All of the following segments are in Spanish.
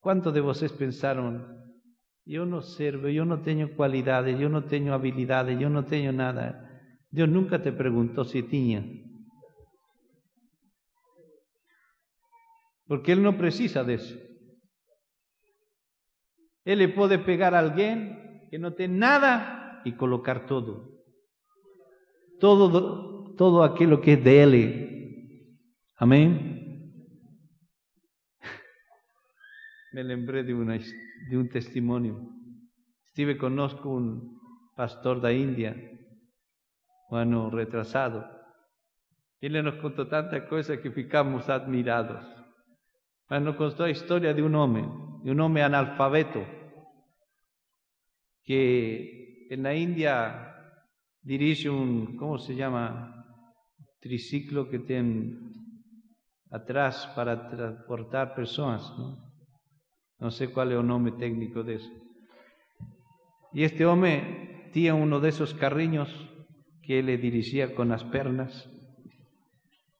¿Cuántos de vosotros pensaron, yo no sirvo, yo no tengo cualidades, yo no tengo habilidades, yo no tengo nada? Dios nunca te preguntó si tenía. Porque Él no precisa de eso. Él le puede pegar a alguien que no tiene nada y colocar todo. Todo, todo aquello que es de Él. Amén. Me lembré de, un testimonio. Estive conozco un pastor de India, un año retrasado. Él nos contó tantas cosas que ficamos admirados. Mas nos contó la historia de un hombre, de un hombre analfabeto, que en la India dirige un, ¿cómo se llama? Triciclo que tiene atrás para transportar personas, ¿no? No sé cuál es el nombre técnico de eso. Y este hombre tenía uno de esos carriños que le dirigía con las pernas.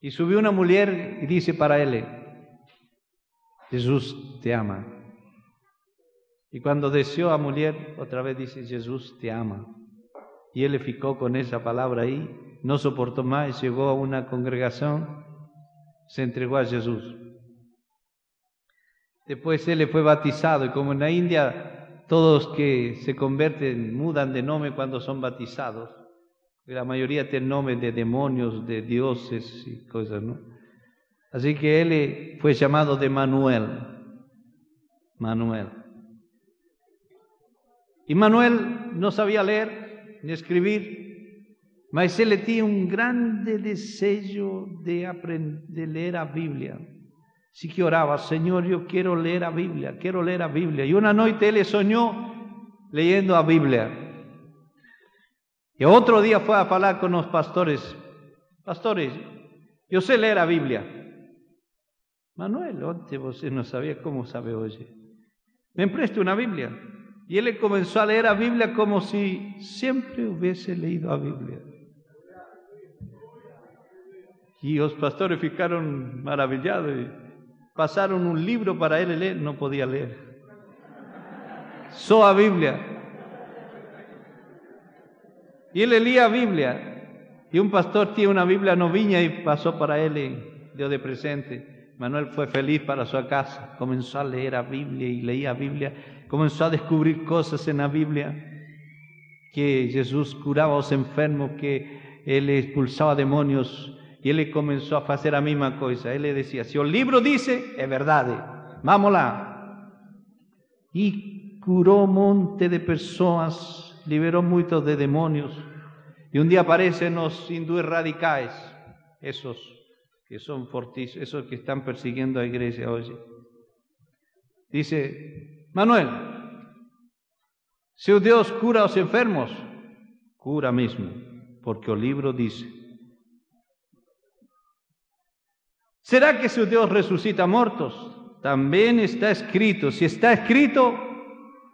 Y subió una mujer y dice para él, Jesús te ama. Y cuando deseó a mujer, otra vez dice, Jesús te ama. Y él le ficó con esa palabra ahí, no soportó más, llegó a una congregación, se entregó a Jesús. Después él fue bautizado y como en la India todos que se convierten mudan de nombre cuando son bautizados, la mayoría tienen nombre de demonios, de dioses y cosas, ¿no? Así que él fue llamado de Manuel. Manuel. Y Manuel no sabía leer ni escribir, mas él tenía un grande deseo de, aprender, de leer la Biblia. Sí que oraba, Señor, yo quiero leer la Biblia, quiero leer la Biblia. Y una noche él soñó leyendo la Biblia. Y otro día fue a hablar con los pastores. Pastores, yo sé leer la Biblia. Manuel, antes usted no sabía cómo sabe hoy. Me preste una Biblia. Y él comenzó a leer la Biblia como si siempre hubiese leído la Biblia. Y los pastores ficaron maravillados. Pasaron un libro para él leer, no podía leer. Soa Biblia. Y él leía Biblia. Y un pastor tiene una Biblia noviña y pasó para él y dio de presente. Manuel fue feliz para su casa. Comenzó a leer la Biblia y leía Biblia. Comenzó a descubrir cosas en la Biblia. Que Jesús curaba a los enfermos, que él expulsaba demonios y él comenzó a hacer la misma cosa. Él le decía, si el libro dice, es verdad, vámonos. Y curó un monte de personas, liberó muchos de demonios. Y un día aparecen los hindúes radicales, esos que son fortísimos, esos que están persiguiendo a iglesia hoy. Dice, Manuel, si Dios cura a los enfermos, cura mismo, porque el libro dice, ¿Será que su Dios resucita muertos? También está escrito. Si está escrito,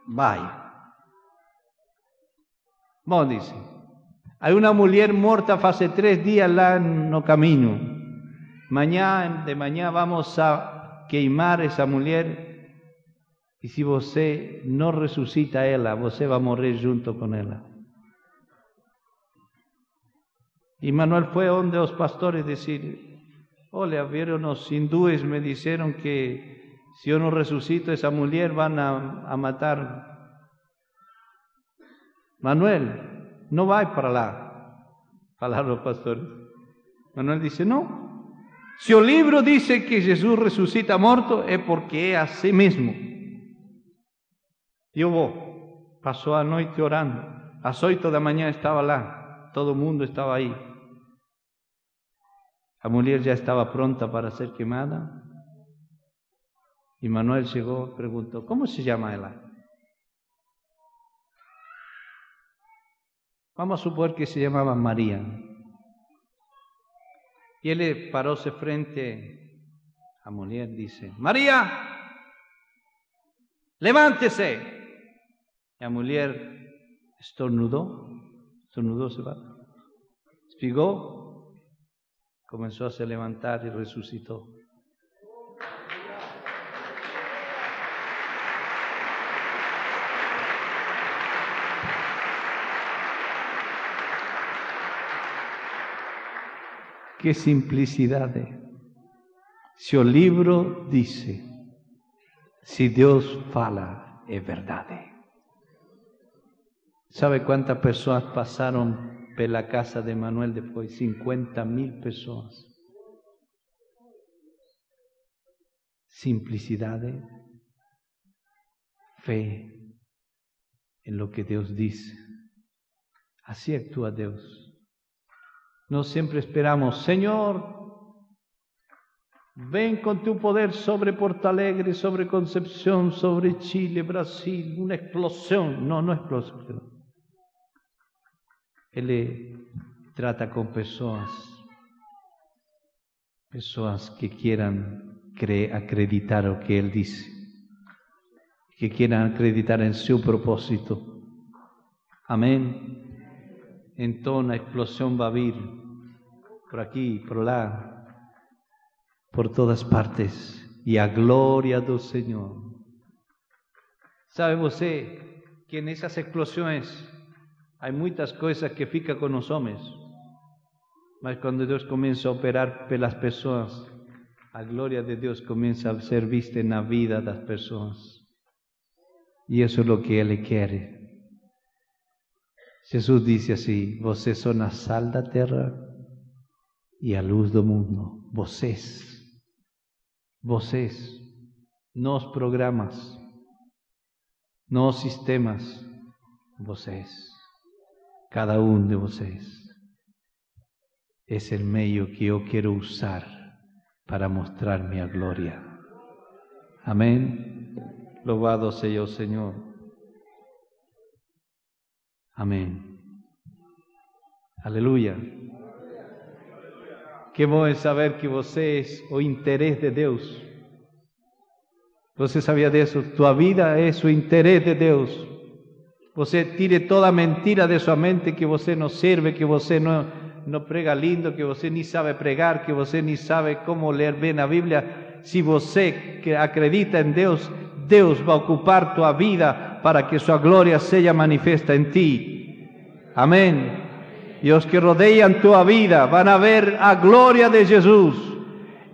vaya. Bom, dice. Hay una mujer muerta hace tres días lá no camino. Mañana, de mañana vamos a queimar esa mujer. Y si você no resucita a ella, você va a morir junto con ella. Y Manuel fue donde los pastores decir, Olha, vieron los hindúes, me dijeron que si yo no resucito esa mujer van a, matar. Manuel, no va para lá, falaron los pastores. Manuel dice, no. Si el libro dice que Jesús resucita muerto, es porque es así mismo. Yo voy. Pasó a noche orando. A ocho de mañana estaba lá. Todo el mundo estaba ahí. La mujer ya estaba pronta para ser quemada. Y Manuel llegó, preguntó, ¿cómo se llama ella? Vamos a suponer que se llamaba María. Y él paróse frente a mujer, dice, María, levántese. La mujer estornudó, estornudó, se va, espigó comenzó a se levantar y resucitó. Qué simplicidad. ¿eh? Si el libro dice, si Dios fala, es verdad. ¿eh?". ¿Sabe cuántas personas pasaron por la casa de Manuel después? 50 mil personas. Simplicidad, fe en lo que Dios dice. Así actúa Dios. No siempre esperamos, Señor, ven con tu poder sobre Porto Alegre, sobre Concepción, sobre Chile, Brasil, una explosión. No, no explosión. Él trata con personas, personas que quieran acreditar lo que Él dice, que quieran acreditar en su propósito. Amén. Entonces la explosión va a vir por aquí, por allá, por todas partes, y a gloria del Señor. ¿Sabe você que en esas explosiones hay muchas cosas que fica con los hombres? Mas cuando Dios comienza a operar las personas, a gloria de Dios comienza a ser vista en la vida de las personas. Y eso es lo que Él quiere. Jesús dice así, vocês son a sal da terra y a luz do mundo. Vocês, vocês, nos programas, nos sistemas, vocês, cada uno de vocês. Es el medio que yo quiero usar para mostrar mi gloria. Amén. Loado sea yo, Señor. Amén. Aleluya. Que bom é saber que você é o interés de Deus. Você sabia disso? Tua vida é o interés de Deus. Você tire toda mentira de sua mente que você não serve, que você não, prega lindo, que você nem sabe pregar, que você nem sabe como ler bem a Bíblia. Se você que acredita em Deus, Deus vai ocupar tua vida para que sua glória seja manifesta em ti. Amém. E os que rodeiam tua vida van a ver a glória de Jesus.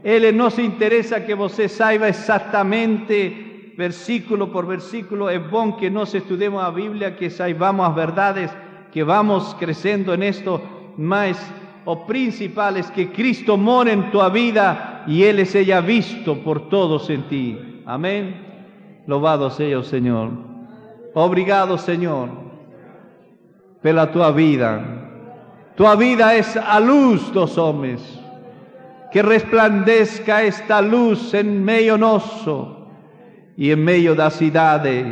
Ele não se interessa que você saiba exatamente versículo por versículo. É bom que nós estudemos a Bíblia, que saibamos as verdades, que vamos crescendo nisto, mas o principal es que Cristo mora en tu vida y Él sea visto por todos en ti. Amén. Loado sea el Señor. Obrigado, Señor, pela tua vida. Tu vida es a luz dos hombres. Que resplandezca esta luz en medio nosso y en medio da cidade,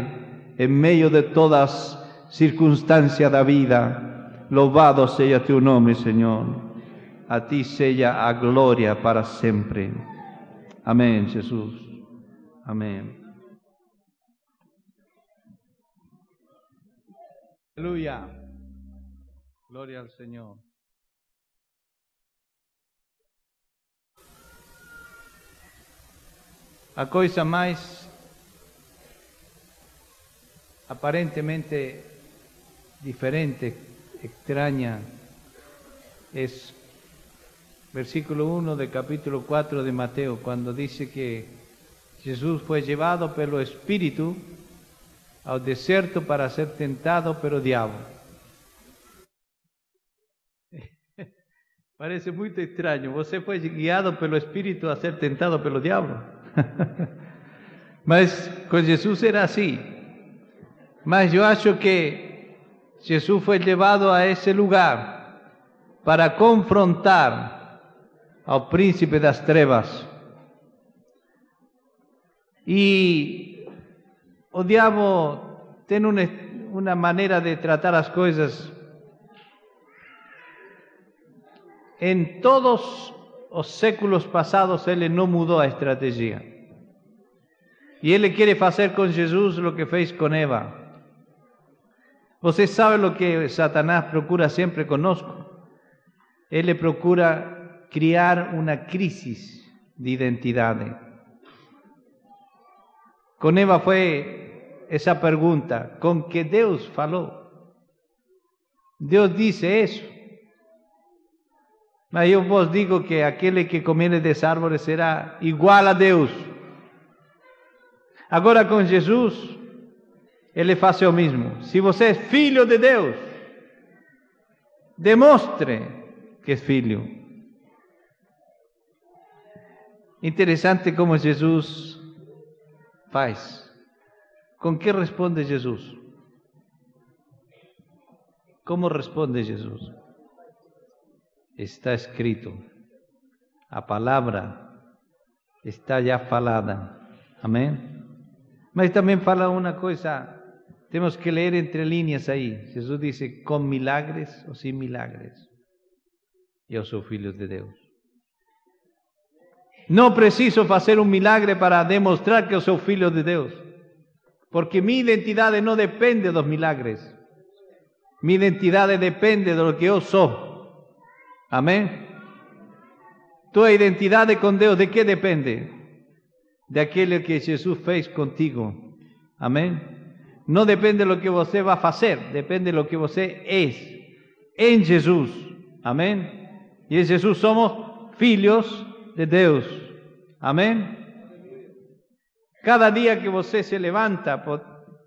en medio de todas circunstancias da vida. Louvado seja teu nome, Senhor. A ti seja a glória para sempre. Amém, Jesus. Amém. Aleluia. Glória ao Senhor. A coisa mais aparentemente diferente extraña es versículo 1 del capítulo 4 de Mateo, cuando dice que Jesús fue llevado el Espíritu al desierto para ser tentado el diablo. Parece muy extraño. Você fue guiado pelo Espíritu a ser tentado pelo diablo. Mas con Jesús era así. Mas yo acho que Jesús fue llevado a ese lugar para confrontar al príncipe de las trevas. Y o diablo tiene una, una manera de tratar las cosas. En todos los séculos pasados él no mudó a estrategia. Y él quiere hacer con Jesús lo que fez con Eva. Você sabe lo que Satanás procura siempre conosco? Él le procura criar una crisis de identidad. Con Eva fue esa pregunta, ¿con qué Dios faló? Dios dice eso. Mas eu vos digo que aquele que comer des árvores será igual a Deus. Agora com Jesus, ele faz o mesmo. Se você é filho de Deus, demonstre que é filho. Interessante como Jesus faz. Com que responde Jesus? Como responde Jesus? Está escrito. A palavra está já falada. Amém? Mas também fala uma coisa, temos que ler entre linhas aí. Jesus disse: com milagres ou sem milagres. Eu sou filho de Deus. Não preciso fazer um milagre para demonstrar que eu sou filho de Deus, porque minha identidade não depende dos milagres. Minha identidade depende do que eu sou. Amém? Tua identidade com Deus, de que depende? de aquilo que Jesus fez contigo. Amém? Não depende do que você vai fazer, depende do que você é em Jesus. Amém? E em Jesus somos filhos de Deus. Amém? Cada dia que você se levanta,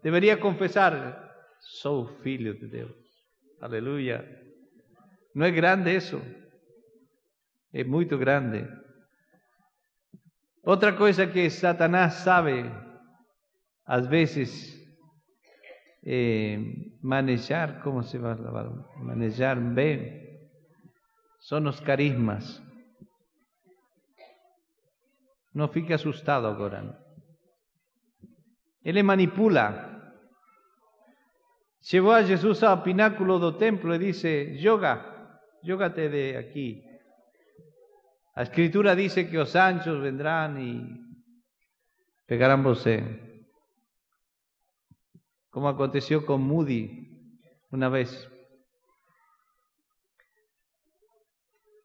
deveria confessar: sou filho de Deus. Aleluia. Não é grande isso? É muito grande. Outra coisa que Satanás sabe, às vezes, é manejar, como se vai manejar bem, são os carismas. Não fique assustado agora. Ele manipula. Chegou a Jesus ao pináculo do templo e disse: Joga, joga-te de aqui. La escritura dice que los anchos vendrán y pegarán você. Como aconteció con Moody una vez.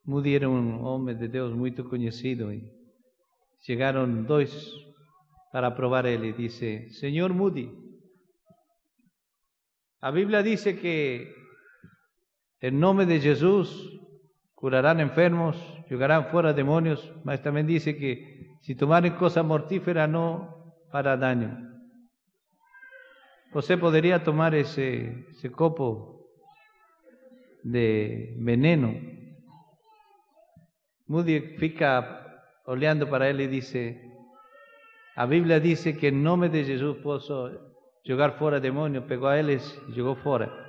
Moody era un hombre de Dios muy conocido y llegaron dos para probar él y dice, Señor Moody, la Biblia dice que en nombre de Jesús curarán enfermos, llegarán fuera demonios, mas también dice que si tomaren cosas mortíferas no para daño. Você podría tomar ese, copo de veneno. Moody fica olhando para él y dice, la Biblia dice que en nombre de Jesús puedo llegar fuera demonios, pegó a él y llegó fuera.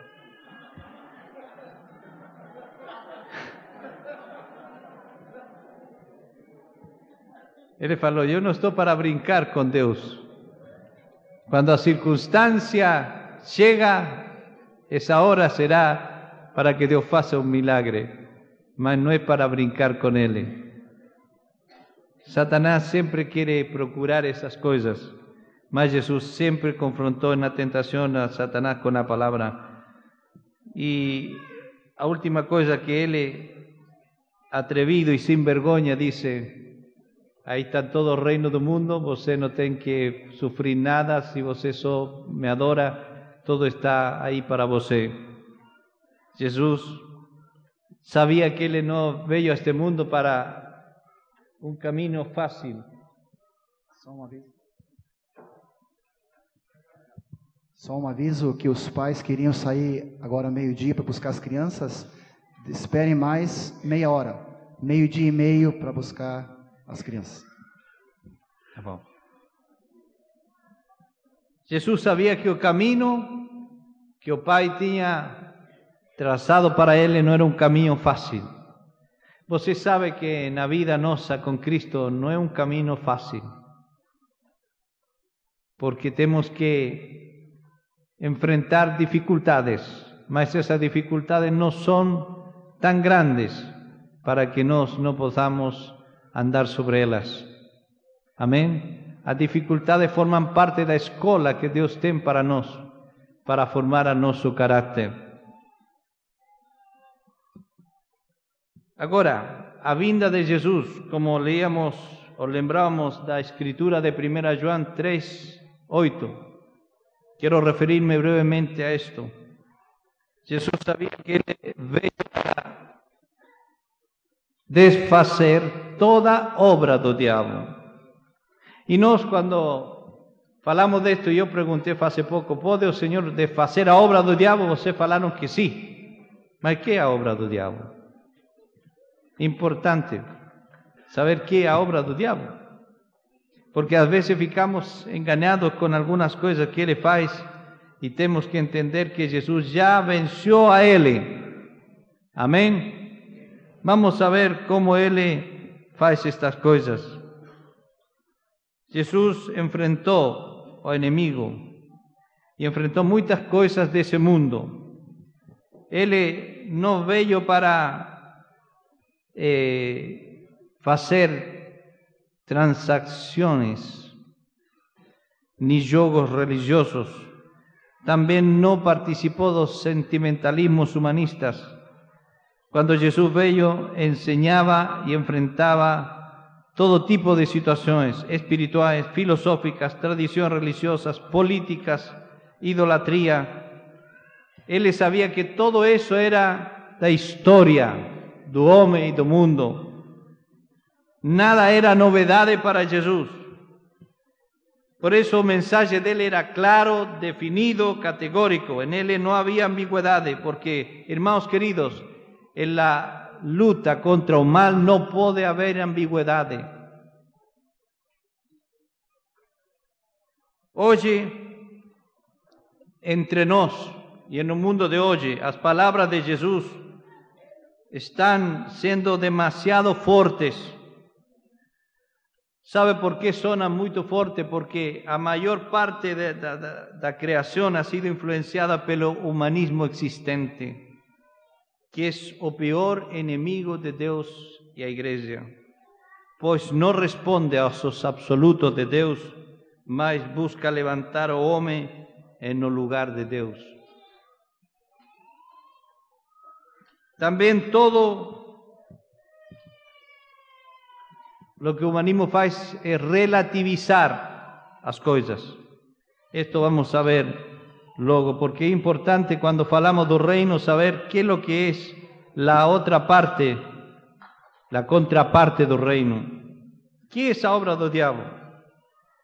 Ele falou: Eu não estou para brincar com Deus. Quando a circunstância chega, essa hora será para que Deus faça um milagre, mas não é para brincar com Ele. Satanás sempre quer procurar essas coisas, mas Jesus sempre confrontou na tentação a Satanás com a palavra. E a última coisa que ele, atrevido e sem vergonha, disse: Ahí está todo el reino del mundo, você no tiene que sufrir nada, si você só me adora, todo está ahí para você. Jesús sabía que Él no veio a este mundo para un camino fácil. Só um aviso. Só um aviso que os pais queriam sair agora meio-dia para buscar as crianças. Esperem mais meia hora, meio-dia e meio para buscar as crianças. Tá bom. Jesus que o caminho que o Pai tinha traçado para ele não era um caminho fácil. Você sabe que na vida nossa com Cristo não é um caminho fácil. Porque temos que enfrentar dificuldades, mas essas dificuldades não são tão grandes para que nós não possamos andar sobre elas. Amém? As dificuldades formam parte da escola que Deus tem para nós, para formar a nosso caráter. Agora, a vinda de Jesus, como leíamos ou lembramos da escritura de 1 João 3, 8. Quero referir-me brevemente a isto. Jesus sabia que ele veio para desfazer toda obra do diabo. E nós, quando falamos disto, eu perguntei faz pouco, pode o Senhor desfazer a obra do diabo? Vocês falaram que sim. Mas que é a obra do diabo? Importante saber que é a obra do diabo. Porque às vezes ficamos enganados com algumas coisas que ele faz e temos que entender que Jesus já venceu a ele. Amém? Vamos a ver como ele faz estas coisas. Jesus enfrentou o inimigo e enfrentou muitas coisas desse mundo. Ele não veio para eh, fazer transacciones ni jogos religiosos. Também não participou dos sentimentalismos humanistas. Quando Jesus veio, enseñaba e enfrentava todo tipo de situações espirituais, filosóficas, tradições religiosas, políticas, idolatria. Ele sabia que todo isso era da história do homem e do mundo. Nada era novedade para Jesus. Por eso el mensaje de él era claro, definido, categórico. En él no había ambigüedad, porque, hermanos queridos, en la lucha contra el mal no puede haber ambigüedad. Hoy, entre nos y en el mundo de hoy, las palabras de Jesús están siendo demasiado fuertes Sabe por qué suena muy fuerte? Porque a mayor parte de la creación ha sido influenciada pelo humanismo existente, que es o peor enemigo de Dios y a iglesia, pues no responde a los absolutos de Dios, mas busca levantar hombre en el lugar de Dios. También todo lo que o humanismo faz é relativizar as coisas. Isto vamos a ver logo, porque é importante quando falamos do reino saber que é o que é a outra parte, a contraparte do reino. Que é essa obra do diabo?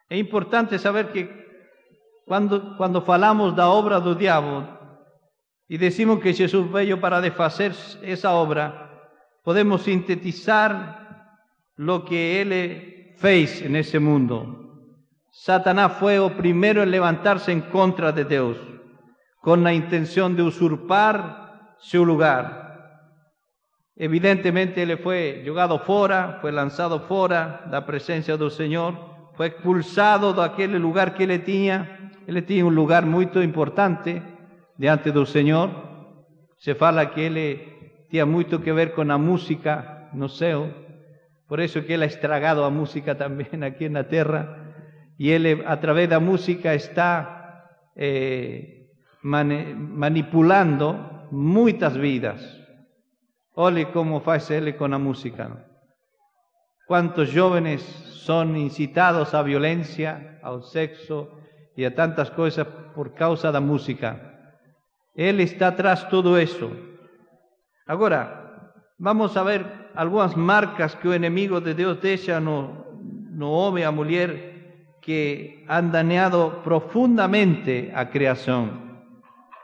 É importante saber que quando, quando falamos da obra do diabo e decimos que Jesus veio para desfazer essa obra, podemos sintetizar lo que él fez en ese mundo. Satanás fue el primero en levantarse en contra de Dios, con la intención de usurpar su lugar. Evidentemente él fue jugado fuera, fue lanzado fuera de la presencia del Señor, fue expulsado de aquel lugar que él tenía. Él tenía un lugar muy importante diante del Señor. Se fala que él tenía mucho que ver con la música no céu. Por eso que Él ha estragado a música también aquí en la tierra y Él a través de la música está eh, manipulando muchas vidas. Ole cómo hace Él con la música. Cuántos jóvenes son incitados a violencia, al sexo y a tantas cosas por causa de la música. Él está atrás de todo eso. Ahora, vamos a ver algunas marcas que o enemigo de Dios deixa no, no homem a mulher que han dañado profundamente a creación.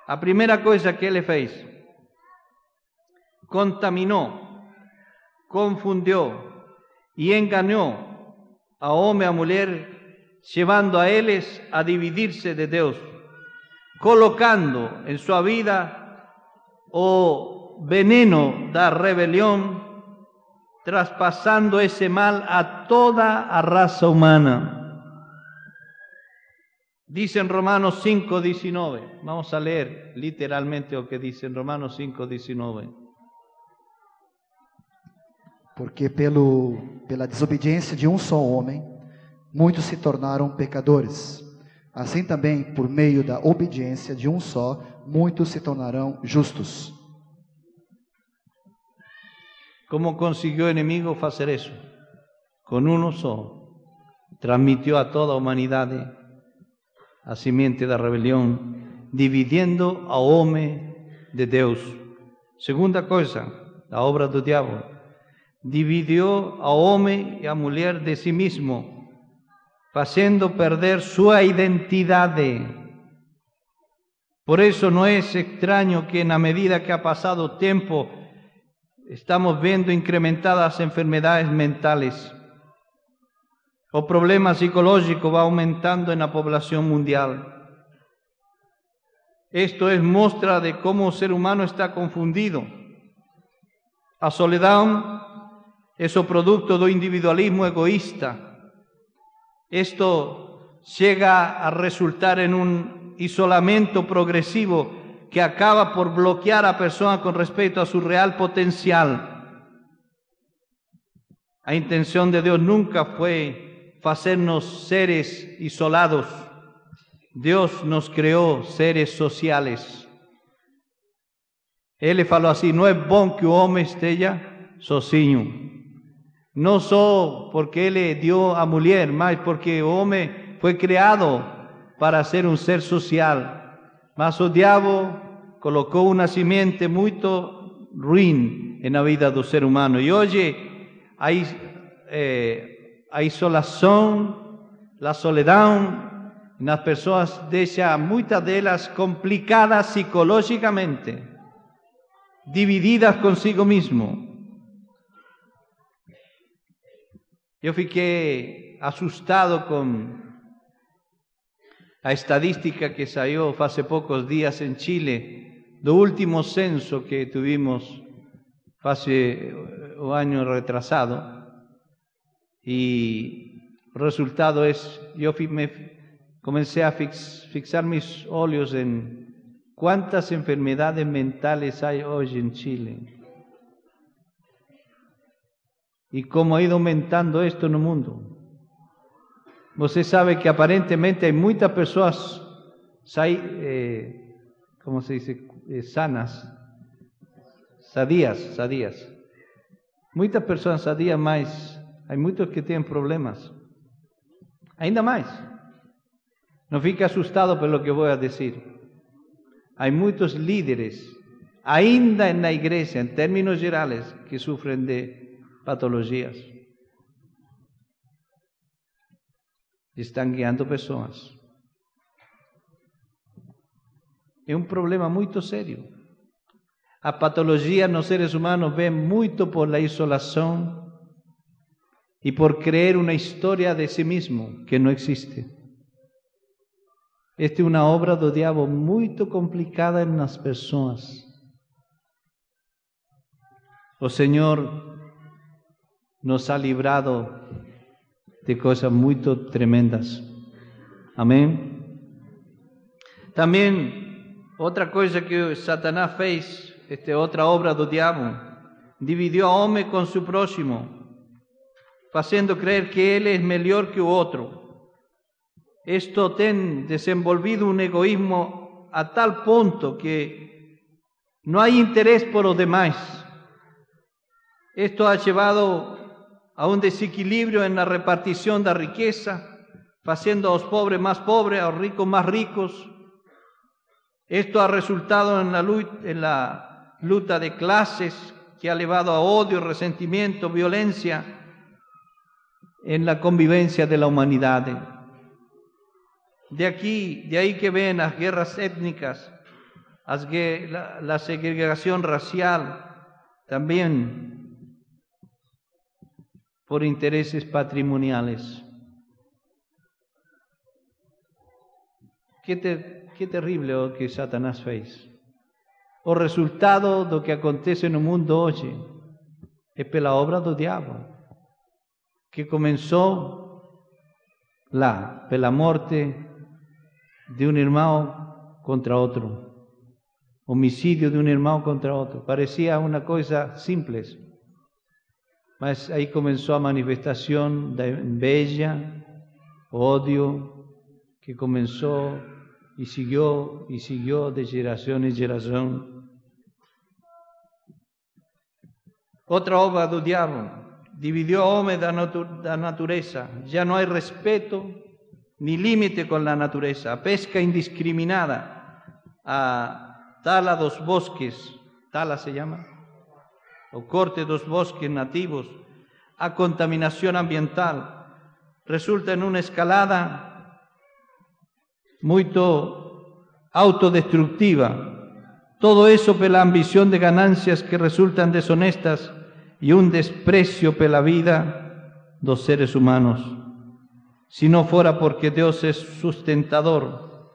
A primera cosa que ele fez, contaminou, confundió y engañó a hombre a mujer, llevando a ellos a dividirse de Dios, colocando en su vida o veneno da rebelión traspasando ese mal a toda la raza humana. Dice en Romanos 5:19, vamos a leer literalmente lo que dice en Romanos 5:19. Porque pelo, pela desobediência de um só homem, muitos se tornaram pecadores. Assim também, por meio da obediência de um só, muitos se tornarão justos. ¿Cómo consiguió el enemigo hacer eso? Con uno solo. Transmitió a toda humanidad a simiente la rebelión, dividiendo a hombre de Dios. Segunda cosa, la obra del diablo. dividió a hombre y a mujer de sí mismo, haciendo perder su identidad. Por eso no es extraño que en la medida que ha pasado tiempo estamos viendo incrementadas enfermedades mentales o problemas psicológicos va aumentando en la población mundial. Esto es muestra de cómo el ser humano está confundido. A soledad es o producto do individualismo egoísta. Esto llega a resultar en un isolamiento progresivo que acaba por bloquear a persona con respecto a su real potencial. La intención de Dios nunca fue hacernos seres isolados. Dios nos creó seres sociales. Él le falou así, no es bom que o homem esteja sozinho. No só porque Él dio a mulher, mas porque o homem fue creado para ser un ser social. Mas o diabo colocó una simiente muy ruim en la vida del ser humano. Y hoy hay a isolação, la soledad las personas deja muchas de ellas complicadas psicológicamente, divididas consigo mismo. Yo fiqué asustado con la estadística que salió hace pocos días en Chile, do último censo que tuvimos hace un año retrasado. Y el resultado es, yo me comencé a fixar mis óleos en cuántas enfermedades mentales hay hoy en Chile y cómo ha ido aumentando esto en el mundo. Usted sabe que aparentemente hay muchas personas, eh, ¿cómo se dice? Eh, sanas, sadías, sadías. Muchas personas sadías más, hay muchos que tienen problemas. Ainda más. No fique asustado por lo que voy a decir. Hay muchos líderes, ainda en la iglesia, en términos generales, que sufren de patologías. Están guiando personas. Es un problema muy serio. A patología los seres humanos ven mucho por la isolación y por creer una historia de sí mismo que no existe. Esta é uma obra do diabo muito complicada nas pessoas. O Senhor nos ha livrado de coisas muito tremendas. Amém? Também, outra coisa que Satanás fez, esta outra obra do diabo, dividiu o homem com seu próximo, fazendo crer que ele é melhor que o outro. Esto ten desenvolvido un egoísmo a tal punto que no hay interés por los demás. Esto ha llevado a un desequilibrio en la repartición de riqueza, haciendo a los pobres más pobres, a los ricos más ricos. Esto ha resultado la, en la lucha de clases que ha llevado a odio, resentimiento, violencia en la convivencia de la humanidad. De aquí, de ahí que ven las guerras étnicas, la, segregación racial, también por intereses patrimoniales. Qué, terrible lo que Satanás fez. O resultado lo que acontece en el mundo hoy es pela obra del diablo, que comenzó la pela muerte de un hermano contra otro, homicidio de un hermano contra otro. Parecía una cosa simple, mas ahí comenzó a manifestación de bella, odio, que comenzó y siguió y siguió de generación en generación. Otra obra del diablo dividió hombre de la naturaleza. Ya no hay respeto ni límite con la naturaleza, pesca indiscriminada, a tala dos bosques, tala se llama, o corte dos bosques nativos, a contaminación ambiental, resulta en una escalada muy autodestructiva. Todo eso por la ambición de ganancias que resultan deshonestas y un desprecio por la vida dos seres humanos. Si no fuera porque Dios es sustentador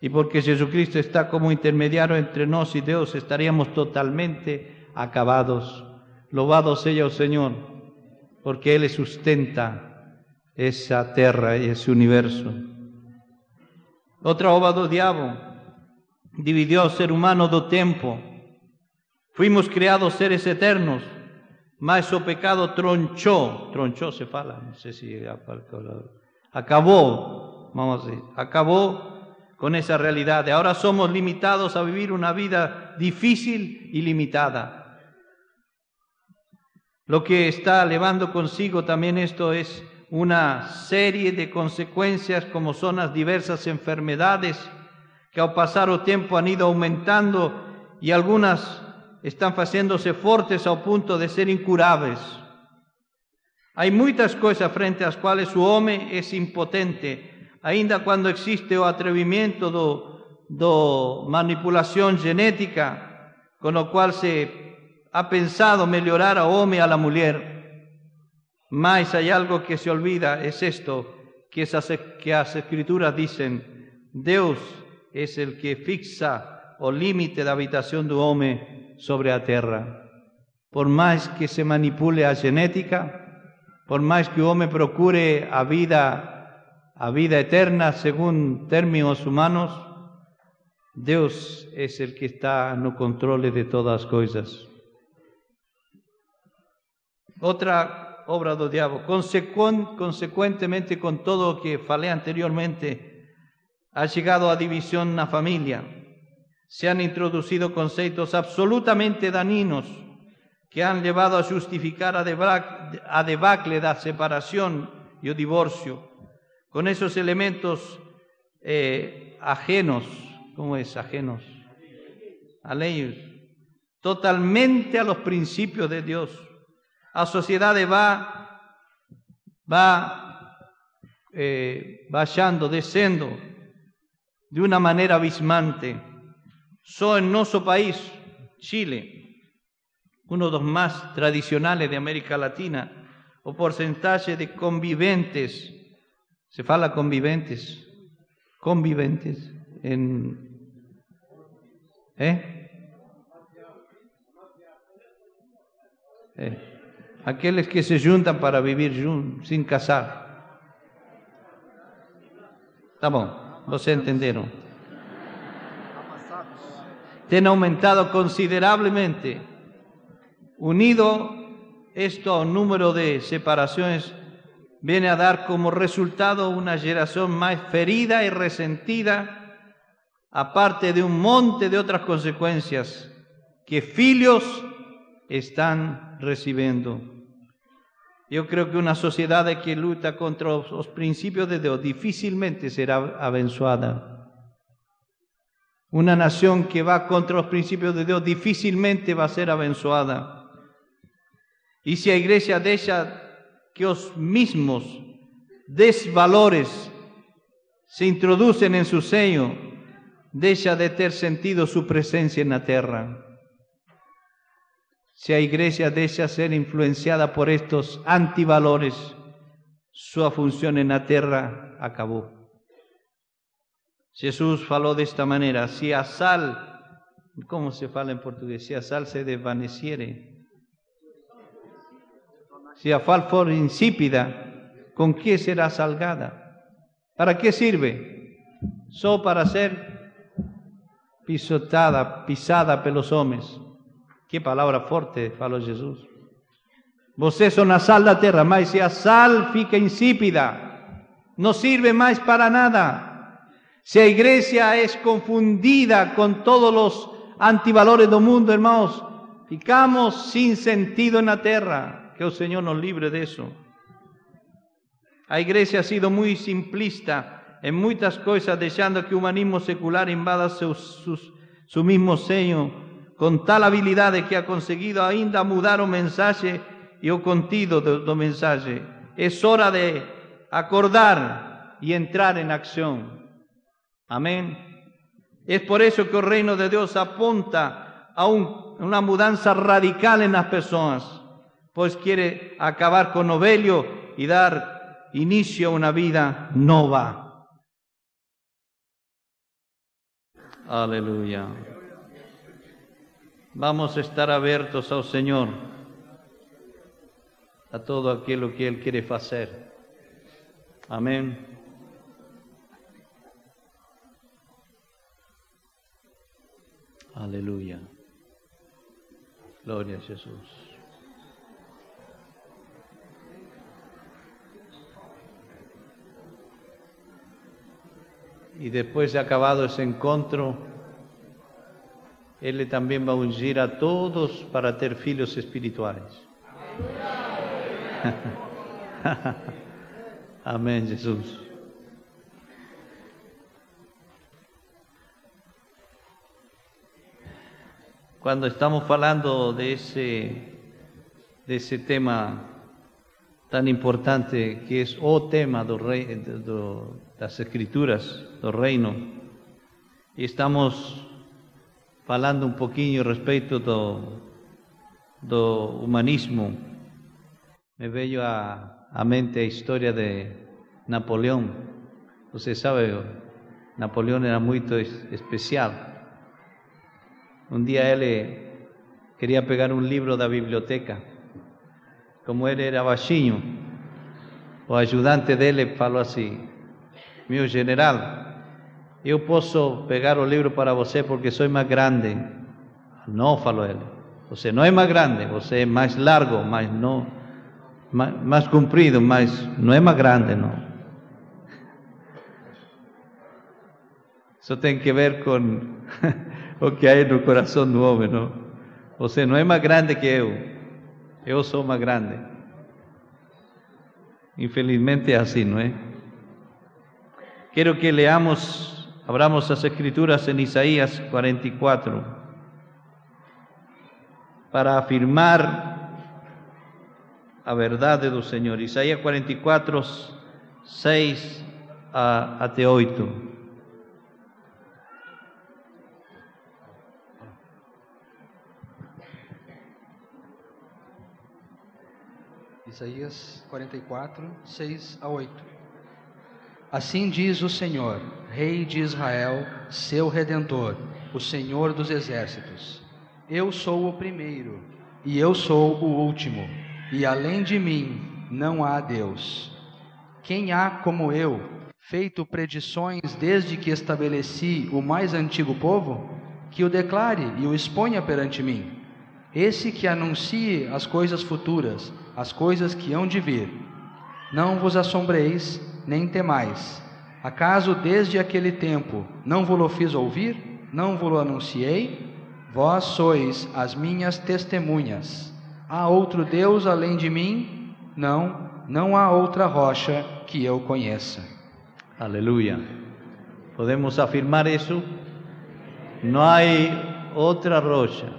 y porque Jesucristo está como intermediario entre nosotros y Dios, estaríamos totalmente acabados. Loado sea el Señor, porque Él sustenta esa tierra y ese universo. Otra obra do diablo dividió al ser humano do tiempo. Fuimos creados seres eternos, mas o pecado tronchó, tronchó se fala, no sé si acabó, vamos a decir, acabó con esa realidad. Ahora somos limitados a vivir una vida difícil y limitada. Lo que está llevando consigo también esto es una serie de consecuencias como son las diversas enfermedades que al pasar el tiempo han ido aumentando y algunas están haciéndose fuertes al punto de ser incurables. Hay muchas cosas frente a las cuales su hombre es impotente, ainda cuando existe o atrevimiento do, do manipulación genética, con lo cual se ha pensado mejorar a hombre a la mujer, mas hay algo que se olvida, es esto, que, que las escrituras dicen, Dios es el que fixa o límite de habitación del hombre sobre la tierra. Por más que se manipule a genética, por más que el hombre procure a vida, a vida eterna según términos humanos, Dios es el que está no control de todas las cosas. Otra obra del diablo. consecuentemente con todo lo que falé anteriormente, ha llegado a división la familia. Se han introducido conceptos absolutamente dañinos que han llevado a justificar a debacle, a separación y el divorcio. Con esos elementos eh, ajenos, ¿cómo es? Ajenos a leyes, totalmente a los principios de Dios a sociedad va va eh, vallando, descendo de una manera abismante. So en nuestro país, Chile, uno de los más tradicionales de América Latina, o porcentaje de conviventes, se fala conviventes, conviventes en... ¿Eh? eh aquellos que se juntan para vivir sin casar. Tá bom, você entenderam. Tem aumentado considerablemente. Unido esto a un número de separaciones, viene a dar como resultado una generación más ferida y resentida, aparte de un monte de otras consecuencias que filios están recibiendo. Yo creo que una sociedad que lucha contra los principios de Dios difícilmente será abençoada. Una nación que va contra los principios de Dios difícilmente va a ser abençoada. Y si la iglesia deja que los mismos desvalores se introducen en su sello, deja de tener sentido su presencia en la tierra. Si la iglesia desea ser influenciada por estos antivalores, su función en la tierra acabó. Jesús faló de esta manera, si a sal, ¿cómo se fala en portugués? Si a sal se desvaneciere, si a fal for insípida, ¿con qué será salgada? ¿Para qué sirve? Solo para ser pisotada, pisada por los hombres. Qué palabra fuerte falou Jesús. Vocês son a sal da terra, mas si a sal fica insípida, no sirve más para nada. Si la iglesia es confundida con todos los antivalores del mundo, hermanos, ficamos sin sentido en la tierra. Que el Señor nos libre de eso. La iglesia ha sido muy simplista en muchas cosas, dejando que el humanismo secular invada su mismo seño com tal habilidade que ha conseguido ainda mudar o mensaje e o contido do, do mensaje. É hora de acordar e entrar em ação. Amém? É por isso que o reino de Deus aponta a un, uma mudança radical nas pessoas, pois quer acabar com o velho e dar início a uma vida nova. Aleluya. Vamos a estar abiertos al Señor, a todo aquello que Él quiere hacer. Amén. Aleluya. Gloria a Jesús. y después de acabado ese encuentro, Él también va a ungir a todos para tener filhos espirituales. Amén, Jesús. Cuando estamos hablando de ese, de ese tema tan importante que es o tema do rey, do, das escrituras do reino e estamos falando pouquinho a respeito do, do humanismo. Me veio à, à mente a história de Napoleão. Você sabe, Napoleão era muito especial. Um dia ele queria pegar um livro da biblioteca. Como ele era baixinho, o ajudante dele falou assim: meu general, eu posso pegar o livro para você porque sou mais grande. Não, falou ele. Você não é mais grande, você é mais largo, mas não mais, mais comprido, mas não é grande, não. Isso tem que ver com o que há no coração do homem, não? Você não é mais grande que eu, eu sou mais grande. Infelizmente é assim, não é? Quiero que leamos, abramos las escrituras en Isaías 44 para afirmar a verdade do Senhor. Isaías 44, 6 a, até 8. Isaías 44, 6 a 8. Assim diz o Senhor, Rei de Israel, seu redentor, o Senhor dos exércitos: Eu sou o primeiro e eu sou o último, e além de mim não há Deus. Quem há como eu, feito predições desde que estabeleci o mais antigo povo? Que o declare e o exponha perante mim. Esse que anuncie as coisas futuras, as coisas que hão de vir. Não vos assombreis, nem temais. Acaso desde aquele tempo não vos fiz ouvir? Não vos anunciei? Vós sois as minhas testemunhas. Há outro Deus além de mim? Não, não há outra rocha que eu conheça. Aleluia. Podemos afirmar isso? Não há outra rocha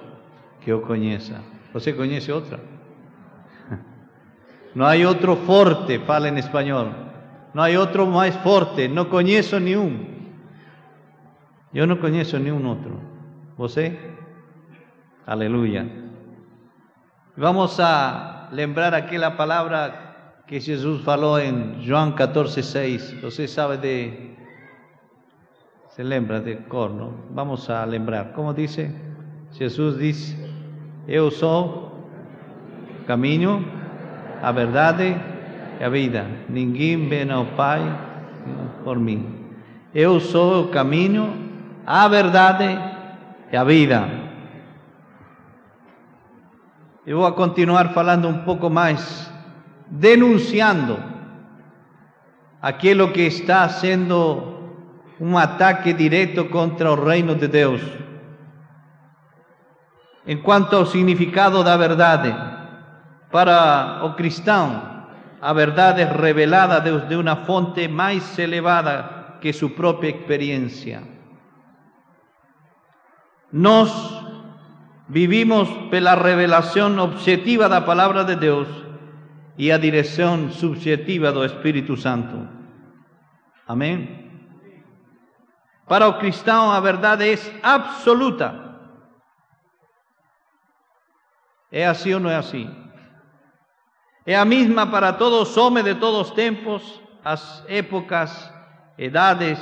que eu conheça. Você conhece outra? Não há outro forte, fala em espanhol. No hay otro más fuerte, no conozco ni un. Yo no conozco ni un otro. ¿Você? Aleluya. Vamos a lembrar aquella palabra que Jesús falou en Juan 14, 6. Você sabe de. Se lembra de cor, ¿no? Vamos a lembrar. ¿Cómo dice? Jesús dice: Eu sou caminho, a verdade a vida. Ninguém vem ao Pai por mim. Eu sou o caminho, a verdade e a vida. Eu vou continuar falando um pouco mais, denunciando aquilo que está sendo um ataque direto contra o reino de Deus. Em quanto ao significado da verdade, para o cristão, a verdade revelada desde uma fonte mais elevada que sua própria experiência. Nós Vivimos pela revelación objetiva da palavra de Deus e a direção subjetiva do Espírito Santo. Amém? Para o cristão, a verdade é absoluta. É assim ou não é assim? É a mesma para todos os homens de todos os tempos, as épocas, edades.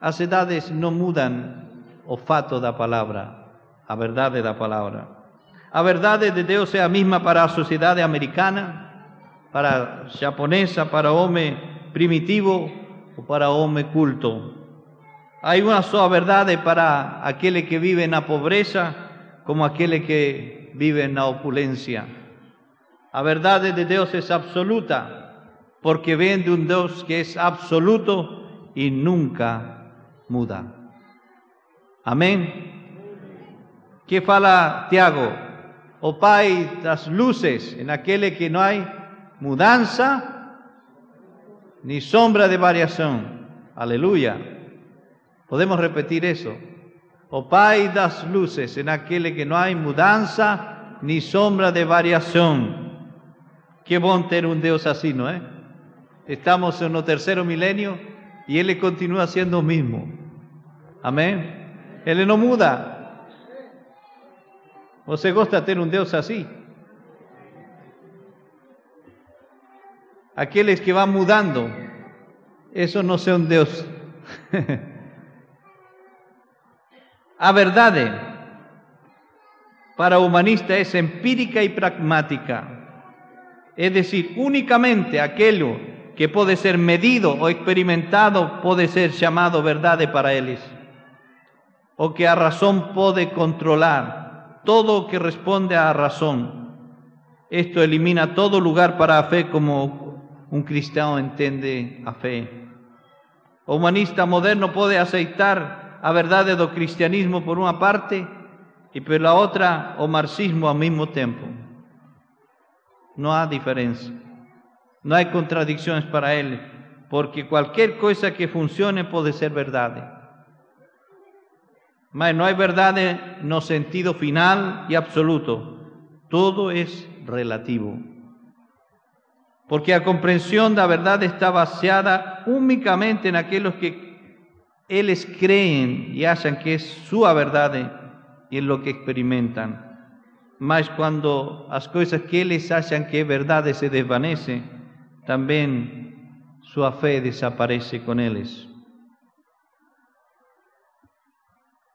As edades não mudam o fato da palavra, a verdade da palavra. A verdade de Deus é a mesma para a sociedade americana, para a japonesa, para o homem primitivo ou para o homem culto. Há uma só verdade para aquele que vive na pobreza, como aquele que vive na opulência. A verdade de Deus é absoluta, porque vem de um Deus que é absoluto e nunca muda. Amém? Que fala Tiago? O Pai das luces, en aquele que não há mudança ni sombra de variação. Aleluia. Podemos repetir isso. O Pai das luces, en aquele que não há mudança ni sombra de variação. Que bom ter um Deus assim, não é? Estamos no terceiro milênio e Ele continua sendo o mesmo. Amém? Ele não muda. Você gosta de ter um Deus assim? Aqueles que vão mudando, isso não são Deus. A verdade para o humanista é empírica e pragmática. É decir, unicamente aquilo que pode ser medido ou experimentado pode ser chamado verdade para eles o que a razón puede controlar, todo lo que responde a razón. Esto elimina todo lugar para la fe como un cristiano entiende a fe. O humanista moderno puede aceitar a verdade do cristianismo por una parte y por la otra o marxismo al mismo tiempo. No hay diferencia. No hay contradicciones para él, porque cualquier cosa que funcione puede ser verdad. Mas não é verdade no sentido final e absoluto. Todo é relativo. Porque a compreensão da verdade está baseada unicamente naqueles que eles creem e acham que é sua verdade e em lo que experimentam. Mas quando as coisas que eles acham que é verdade se desvanecem, também sua fé desaparece com eles.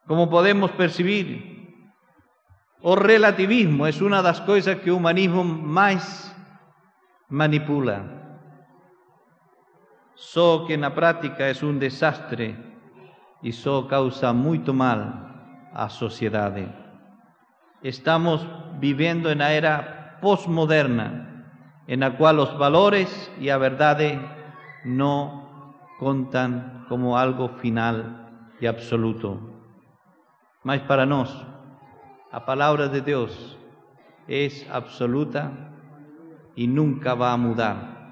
Como podemos percibir, o relativismo es una de las cosas que el humanismo más manipula. Só que na prática es un desastre y só causa mucho mal a sociedade. Estamos viviendo en la era postmoderna, en la cual los valores y la verdad no contan como algo final y absoluto. Mas para nós, a palavra de Deus é absoluta e nunca vai mudar.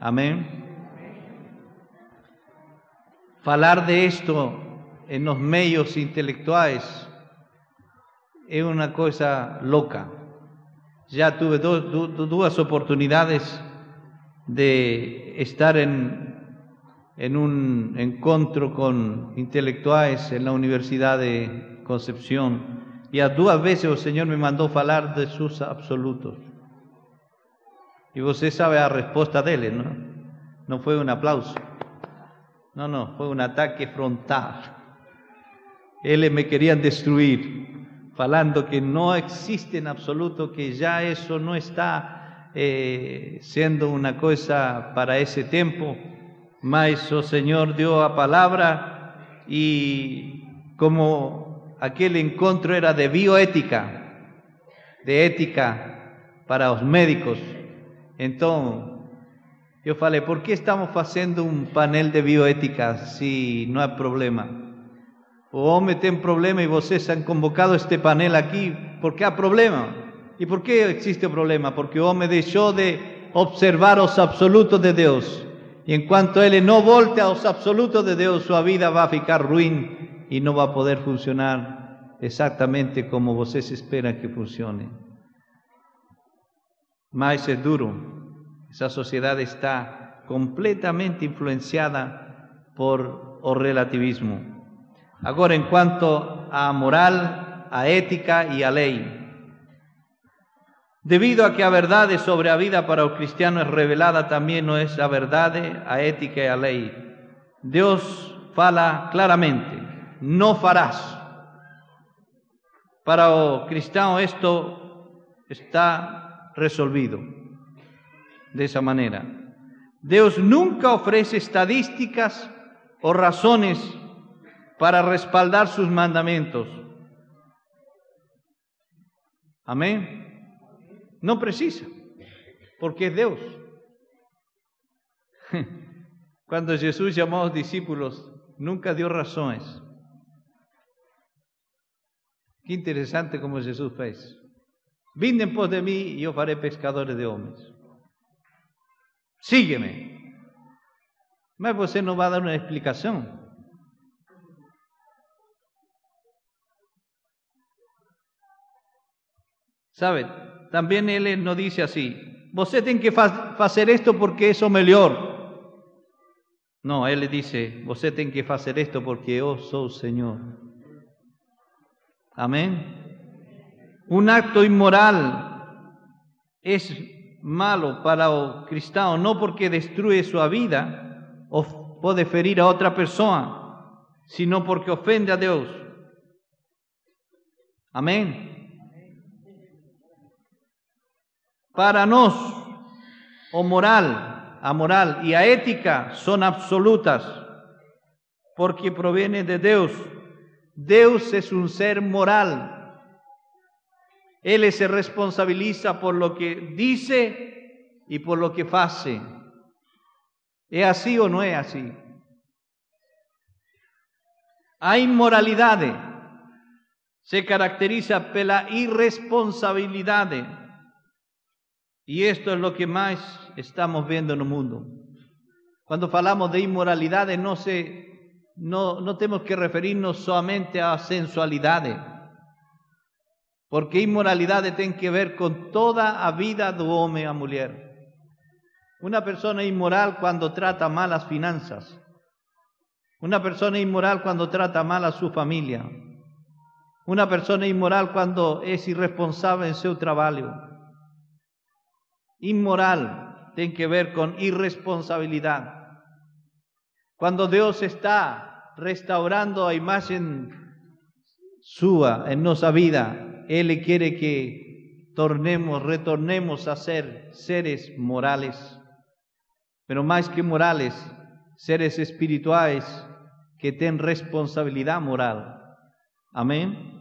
Amém? Falar de esto en los medios intelectuais é uma coisa louca. Já tuve duas oportunidades de estar em en un encuentro con intelectuales en la Universidad de Concepción y a dos veces el Señor me mandó hablar de sus absolutos. Y usted sabe la respuesta de él, ¿no? No fue un aplauso. No, no, fue un ataque frontal. Él me querían destruir, falando que no existe en absoluto, que ya eso no está eh, siendo una cosa para ese tiempo, mas o Señor dio a palabra y como aquel encuentro era de bioética, de ética para los médicos, entonces yo falei, por qué estamos haciendo un panel de bioética si no hay problema? O hombre tiene problema y vocês han convocado este panel aquí porque hay problema. ¿Y por qué existe problema? Porque o hombre dejó de observar los absolutos de Dios. Y en cuanto él no volte a los absolutos de Dios, su vida va a ficar y no va a poder funcionar exactamente como vocês esperan que funcione. Mas es duro. Esa sociedad está completamente influenciada por el relativismo. Ahora, en cuanto a moral, a ética y a ley. Debido a que a verdade sobre a vida para o cristiano es revelada también no es a verdade, a ética y a ley. Dios fala claramente, no farás. Para o cristiano esto está resolvido de esa manera. Dios nunca ofrece estadísticas o razones para respaldar sus mandamientos. Amén. No precisa, porque es Dios. Cuando Jesús llamó a los discípulos, nunca dio razones. Qué interesante como Jesús fez. Vinden pos de mí y yo faré pescadores de hombres. Sígueme. Mas você no va a dar una explicación. ¿Sabe? También Él nos dice así, você tem que hacer esto porque es o melhor. No, Él le dice, você tem que hacer esto porque yo soy Señor. Amén. Un acto inmoral es malo para o cristiano no porque destruye su vida o puede ferir a otra persona, sino porque ofende a Dios. Amén. Para nós, o moral, a moral e a ética são absolutas, porque proviene de Deus. Deus é um ser moral. Ele se responsabiliza por lo que dice e por lo que hace. ¿É assim ou não é assim? A inmoralidade se caracteriza pela irresponsabilidade. Y esto es lo que más estamos viendo en el mundo. Cuando hablamos de inmoralidad, no, se, no, no tenemos que referirnos solamente a sensualidad, porque inmoralidad tiene que ver con toda la vida de hombre a mujer. Una persona inmoral cuando trata mal las finanzas. Una persona inmoral cuando trata mal a su familia. Una persona inmoral cuando es irresponsable en su trabajo inmoral tiene que ver con irresponsabilidad. Cuando Dios está restaurando a imagen suya en nuestra vida, Él quiere que tornemos, retornemos a ser seres morales, pero más que morales, seres espirituales que tienen responsabilidad moral. Amén.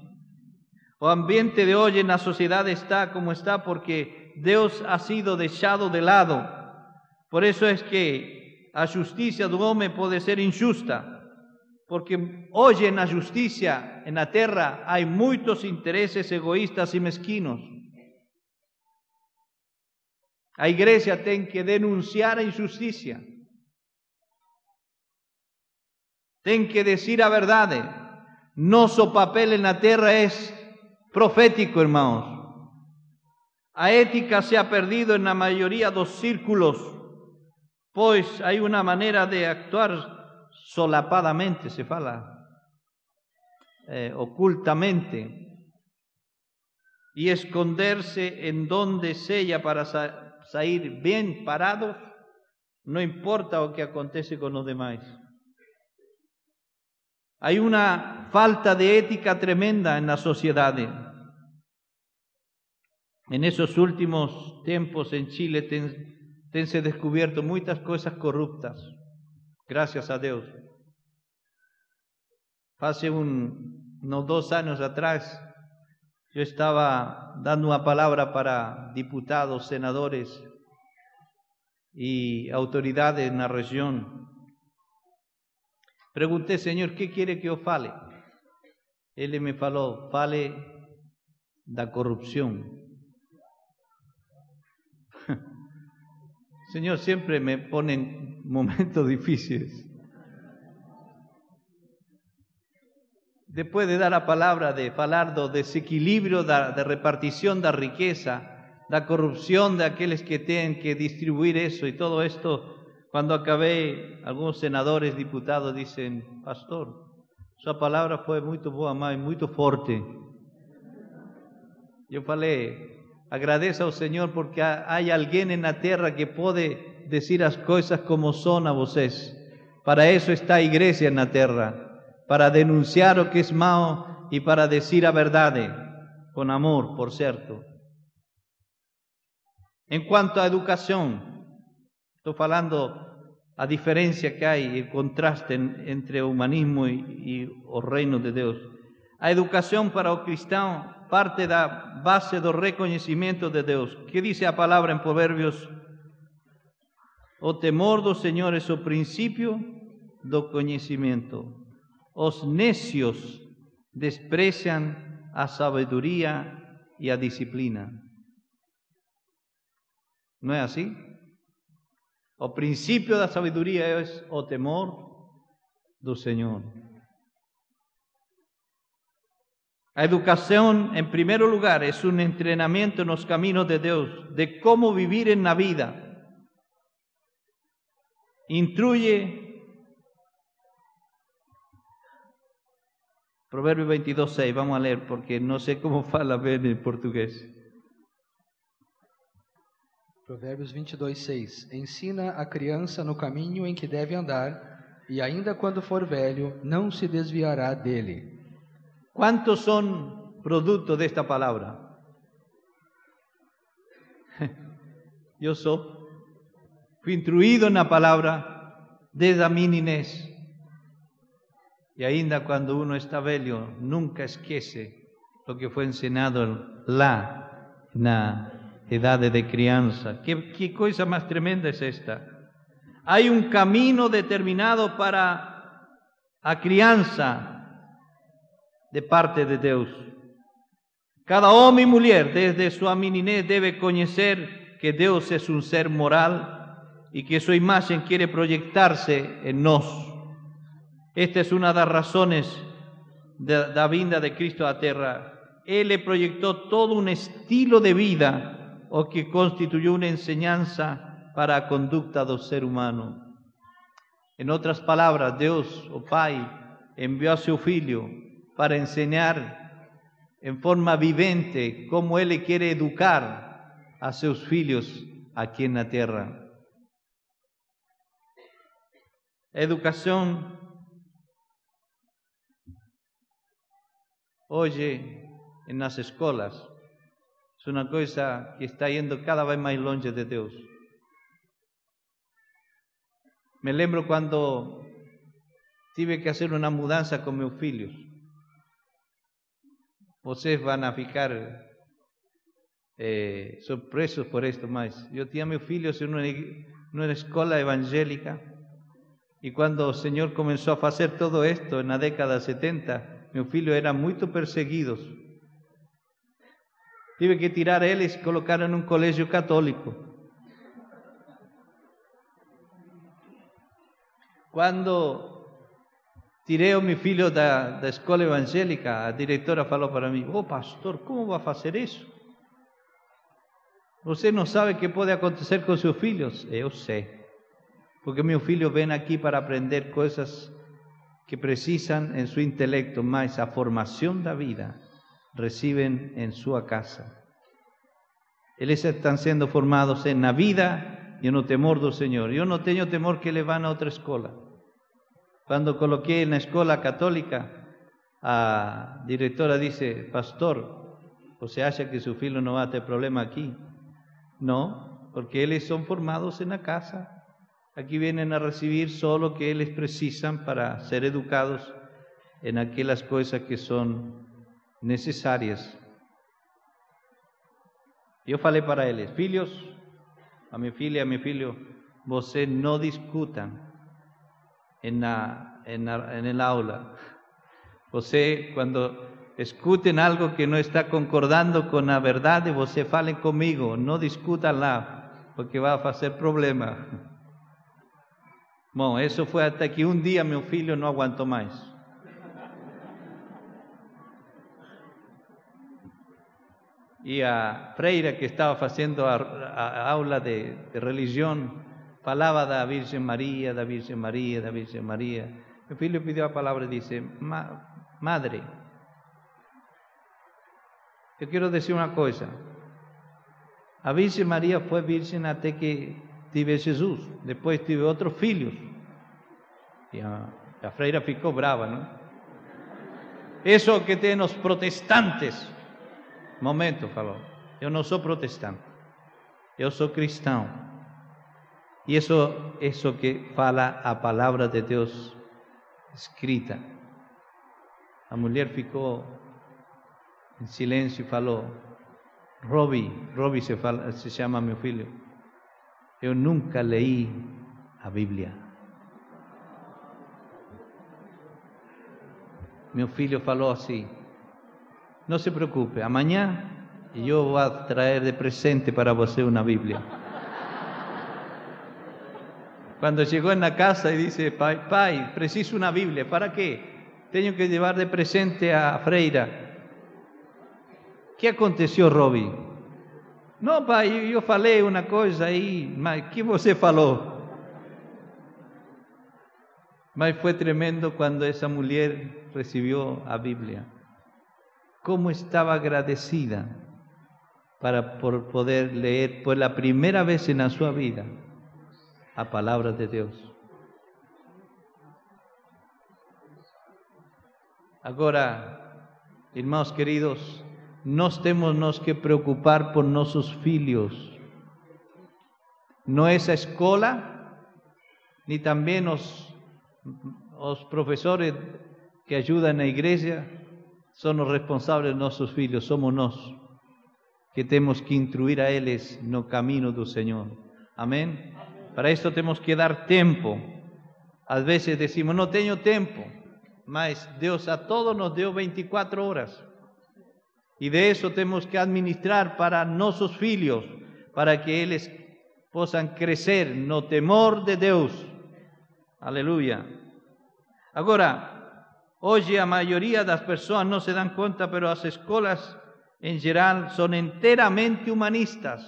O ambiente de hoy en la sociedad está como está porque Dios ha sido dejado de lado. Por eso es que a justicia del hombre puede ser injusta, porque hoy en la justicia en la tierra hay muchos intereses egoístas y mezquinos. La iglesia tiene que denunciar la injusticia. Tiene que decir la verdad. Nuestro papel en la tierra es profético, hermanos. Ética se ha perdido en la mayoría de los círculos, pues hay una manera de actuar solapadamente, se fala, eh, ocultamente, y esconderse en donde sea para salir bien parados, no importa lo que acontece con los demás. Hay una falta de ética tremenda en la sociedad. En esos últimos tiempos en Chile ten, se descubierto muchas cosas corruptas, gracias a Dios. Hace unos dos años atrás, yo estaba dando una palabra para diputados, senadores y autoridades en la región. Pregunté, Señor, ¿qué quiere que yo fale? Él me faló, fale da corrupción. Señor siempre me pone en momentos difíciles. después de dar a palabra de falar do desequilíbrio da, da repartición da riqueza, da corrupción de aquellos que tienen que distribuir eso y todo esto, cuando acabé, algunos senadores, diputados dicen, pastor, su palabra fue muy boa, y muy fuerte. Yo falei, agradeça ao Senhor porque há alguém na terra que pode dizer as coisas como são a vocês. Para isso está a igreja na terra, para denunciar o que é mal e para dizer a verdade, com amor, por certo. Em quanto à educação, estou falando a diferença que há, o contraste entre humanismo e, e o reino de Deus. A educação para o cristão parte da base do reconhecimento de Deus. Que diz a palavra em Provérbios? O temor do Senhor é o princípio do conhecimento. Os necios despreciam a sabedoria e a disciplina. Não é assim? O princípio da sabedoria é o temor do Senhor. La educación, en primer lugar, es un entrenamiento en los caminos de Dios, de cómo vivir en la vida. Intruye. Proverbio 22, 6, vamos a porque no sé cómo fala bien en portugués. Provérbios 22, 6. Ensina a criança no caminho em que deve andar, e ainda quando for velho, não se desviará dele. ¿Cuántos son producto de esta palabra? Yo soy. Fui instruido en la palabra desde a mi niñez. Y ainda cuando uno está velho, nunca esquece lo que fue enseñado lá na edad de crianza. ¿Qué, qué cosa más tremenda es esta? Hay un camino determinado para a crianza de parte de Dios. Cada hombre y mujer desde su meninez debe conocer que Dios es un ser moral y que su imagen quiere proyectarse en nos. Esta es una de las razones de la vinda de Cristo a la tierra. Él le proyectó todo un estilo de vida o que constituyó una enseñanza para la conducta del ser humano. En otras palabras, Dios, o Pai, envió a su Hijo para enseñar en forma vivente cómo Él quiere educar a sus hijos aquí en la tierra. Educación hoy en las escuelas es una cosa que está yendo cada vez más longe de Dios. Me lembro cuando tuve que hacer una mudanza con mis hijos. Vocês vão ficar eh, surpresos por esto mas eu tinha meu filho em uma escola evangélica e quando o Senhor começou a fazer todo esto na década 70, meu filho era muito perseguido. Tive que tirar eles e colocar em um colégio católico. Quando Tirei o meu filho da, da escola evangélica, a diretora falou para mim: oh, pastor, como vai fazer isso? Você não sabe o que pode acontecer com seus filhos? Eu sei, porque meu filho vem aqui para aprender coisas que precisam em seu intelecto, mas a formação da vida recebem em sua casa. Eles estão sendo formados na vida e no temor do Senhor. Eu não tenho temor que ele vá a outra escola. Cuando coloqué en la escuela católica, a directora dice, pastor, ¿o se acha que su filo no va a tener problema aquí? No, porque ellos son formados en la casa. Aquí vienen a recibir solo lo que ellos precisan para ser educados en aquellas cosas que son necesarias. Yo falei para ellos, filhos, a mi filha, a mi filho, você no discutan en, la, en, el aula. Você, cuando escuten algo que no está concordando con la verdad, você falen conmigo, no discutanla, porque va a hacer problema. Bueno, eso fue hasta que un día mi filho no aguantó más. Y a Freira, que estaba haciendo aula de religión, falaba da Virgen María, da Virgen María, da Virgen María. Mi filho pidió a palavra e disse, Ma, Madre, eu quero dizer uma coisa. A Virgem Maria foi virgem até que tive Jesus. Depois tive outros filhos. E a, a freira ficou brava, não? Isso que tem os protestantes. Momento, falou. Eu não sou protestante. Eu sou cristão. E isso, isso que fala a palavra de Deus escrita. A mulher ficou em silêncio e falou: Robbie, Robbie se, fala, se chama meu filho. Eu nunca leí a Bíblia. Meu filho falou assim: Não se preocupe, amanhã eu vou trazer de presente para você uma Bíblia. Quando chegou na casa e disse: Pai, pai, preciso uma Bíblia. ¿Para quê? Tenho que levar de presente a freira. que aconteceu, Robbie? Não, pai, eu falei uma coisa aí, mas que você falou? Mas foi tremendo quando essa mulher recebeu a Bíblia. Como estava agradecida para por poder ler por la primeira vez na sua vida a palavra de Deus. Agora, irmãos queridos, nós temos que preocupar por nossos filhos. Não é a escola, nem também os, os professores que ajudam na igreja são os responsáveis de nossos filhos, somos que temos que instruir a eles no caminho do Senhor. Amém? Para isso temos que dar tempo. Às vezes decimos, não tenho tempo, mas Deus a todos nos deu 24 horas. E de isso temos que administrar para nossos filhos, para que eles possam crescer no temor de Deus. Aleluia. Agora, hoje a maioria das pessoas não se dão conta, mas as escolas em geral são inteiramente humanistas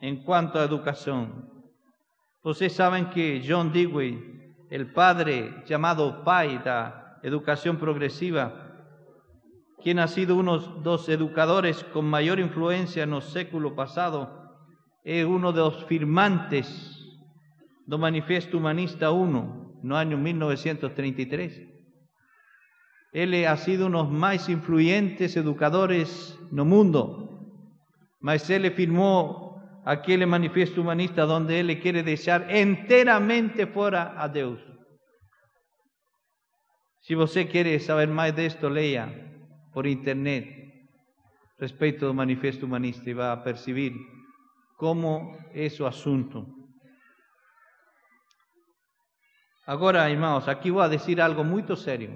em quanto à educação. Vocês sabem que John Dewey, o padre chamado pai da educação progressiva, quien ha sido uno de los educadores con mayor influencia en el século pasado, es uno de los firmantes do Manifiesto Humanista 1, no año 1933. Él ha sido uno de los más influyentes educadores no mundo, mas él firmó aquel Manifiesto Humanista donde él quiere dejar enteramente fuera a Dios. Si você quiere saber más de esto, lea por internet respecto al manifiesto humanista y va a percibir cómo es su asunto. Ahora, hermanos, aquí voy a decir algo muy serio.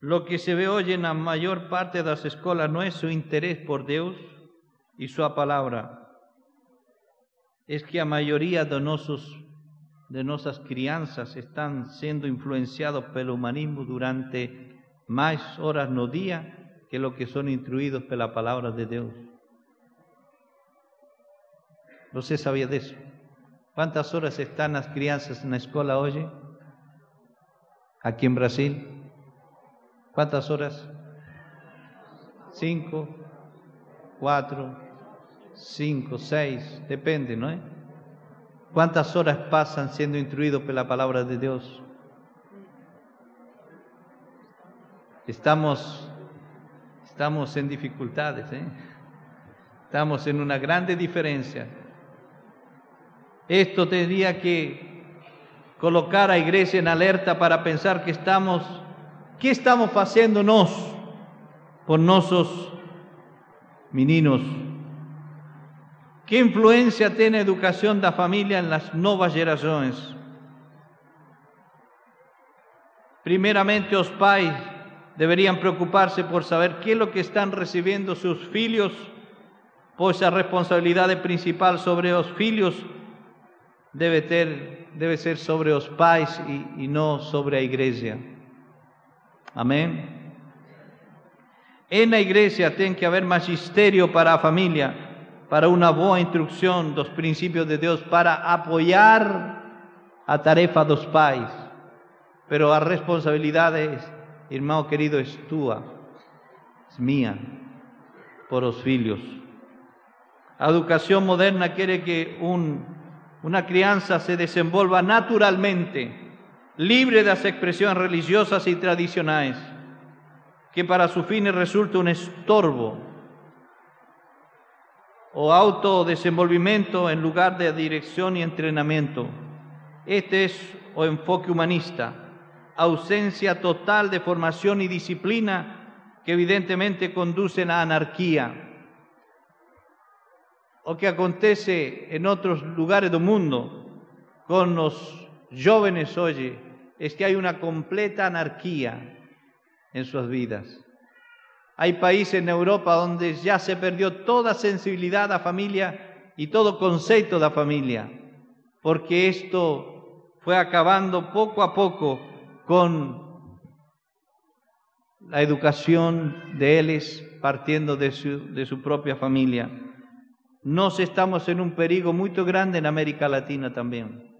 Lo que se ve hoy en la mayor parte de las escuelas no es su interés por Dios y su palabra. Es que la mayoría de nuestros de crianzas están siendo influenciados por el humanismo durante más horas no día que lo que son instruidos por la palabra de Dios. ¿Usted sabía de eso? ¿Cuántas horas están las crianzas en la escuela hoy? Aquí en Brasil. ¿Cuántas horas? Cinco, cuatro, cinco, seis, depende, ¿no? ¿Cuántas horas pasan siendo instruidos por la palabra de Dios? Estamos, estamos en dificultades, ¿eh? estamos en una grande diferencia. Esto tendría que colocar a iglesia en alerta para pensar que estamos, ¿qué estamos haciendo nos por nuestros meninos? ¿Qué influencia tiene la educación de la familia en las nuevas generaciones? Primeramente, los pais deberían preocuparse por saber qué es lo que están recibiendo sus hijos, pues la responsabilidad principal sobre los hijos debe, ser sobre los pais y, y no sobre la iglesia. Amén. En la iglesia tiene que haber magisterio para la familia, para una buena instrucción dos principios de Dios, para apoyar a tarefa dos pais. Pero a responsabilidad, hermano querido, es tuya, es mía, por los hijos. La educación moderna quiere que un, una crianza se desenvolva naturalmente, libre de las expresiones religiosas y tradicionales que para su fin resulta un estorbo o autodesenvolvimiento en lugar de dirección y entrenamiento. Este es o enfoque humanista, ausencia total de formación y disciplina que evidentemente conducen a anarquía. O que acontece en otros lugares del mundo con los jóvenes hoy es que hay una completa anarquía en sus vidas. Hay países en Europa donde ya se perdió toda sensibilidad a familia y todo concepto de familia, porque esto fue acabando poco a poco con la educación de ellos partiendo de su, propia familia. Nos estamos en un perigo muy grande en América Latina también.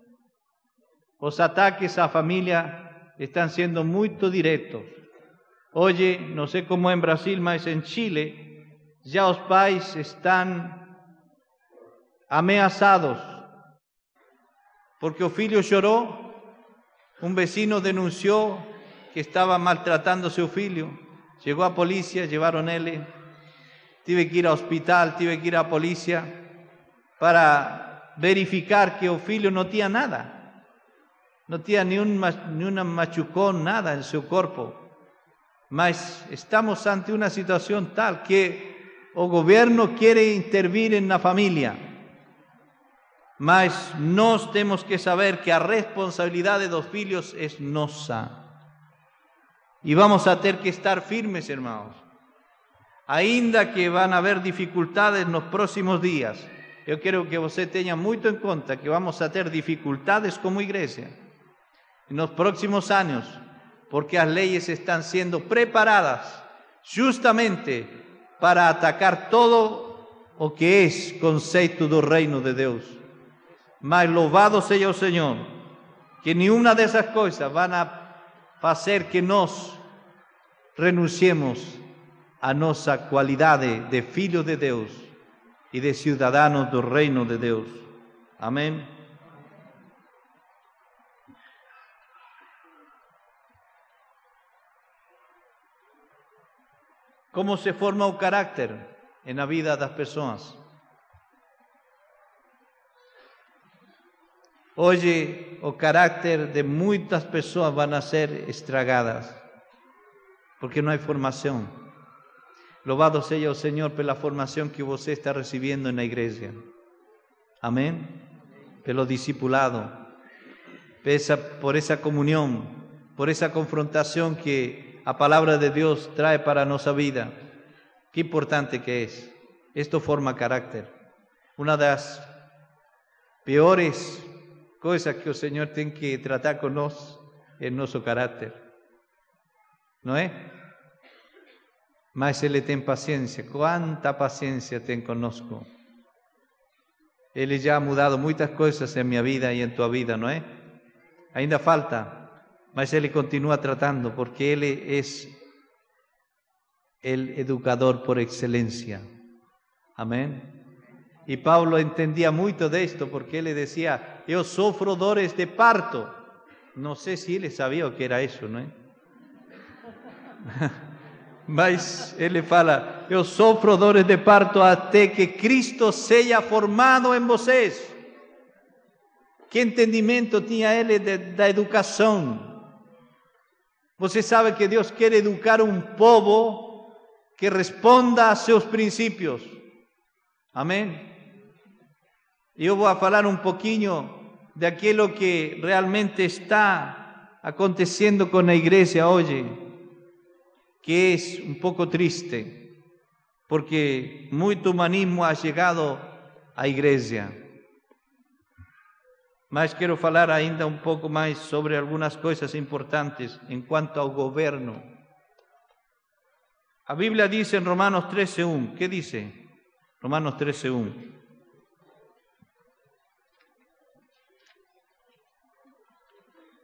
Los ataques a familia están siendo muy directos. Oye, no sé cómo en Brasil, mas en Chile ya los pais están ameaçados porque o filho lloró, un vecino denunció que estaba maltratando a su filho, llegó a policía, llevaron él, tuve que ir al hospital, tuve que ir a policía para verificar que o filho no tenía nada, no tenía un, ni un machucón, nada en su cuerpo. Mas estamos ante una situación tal que o gobierno quiere intervenir en la familia. Mas nos tenemos que saber que responsabilidad de los hijos es nosa. Y vamos a tener que estar firmes, hermanos. Ainda que van a haber dificultades en los próximos días, yo quiero que usted tenga mucho en cuenta que vamos a tener dificultades como iglesia en los próximos años porque las leyes están siendo preparadas justamente para atacar todo lo que es concepto del reino de Dios. Mas louvado sea el Señor, que ni una de esas cosas van a hacer que nos renunciemos a nuestra cualidad de filhos de Dios y de ciudadanos del reino de Dios. Amén. ¿Cómo se forma un carácter en la vida de las personas? Hoy el carácter de muchas personas van a ser estragadas porque no hay formación. Louvado sea el Señor por la formación que usted está recibiendo en la iglesia. Amén. Pelo discipulado, por esa comunión, por esa confrontación que a palabra de Dios trae para nuestra vida. Qué importante que es. Esto forma carácter. Una de las peores cosas que el Señor tiene que tratar con nosotros es nuestro carácter. ¿No es? Mas Él tiene paciencia. ¿Cuánta paciencia tiene conozco? Él ya ha mudado muchas cosas en mi vida y en tu vida, ¿no es? Ainda falta mas Él continúa tratando porque Él es el educador por excelencia. Amén. Y Pablo entendía mucho de esto porque él le decía, yo sufro dores de parto. No sé si él sabía que era eso, ¿no? Mas ele fala, eu sofro dores de parto até que Cristo seja formado em vocês. Que entendimento tinha ele de, da educação, você sabe que Deus quer educar um povo que responda a seus princípios. Amém? Eu vou falar um pouquinho daquilo que realmente está acontecendo com a igreja hoje, que é um pouco triste, porque muito humanismo ha chegado à igreja. Mas quero falar ainda um pouco mais sobre algumas coisas importantes em quanto ao governo. La Biblia dice en Romanos 13.1, ¿qué dice? Romanos 13.1.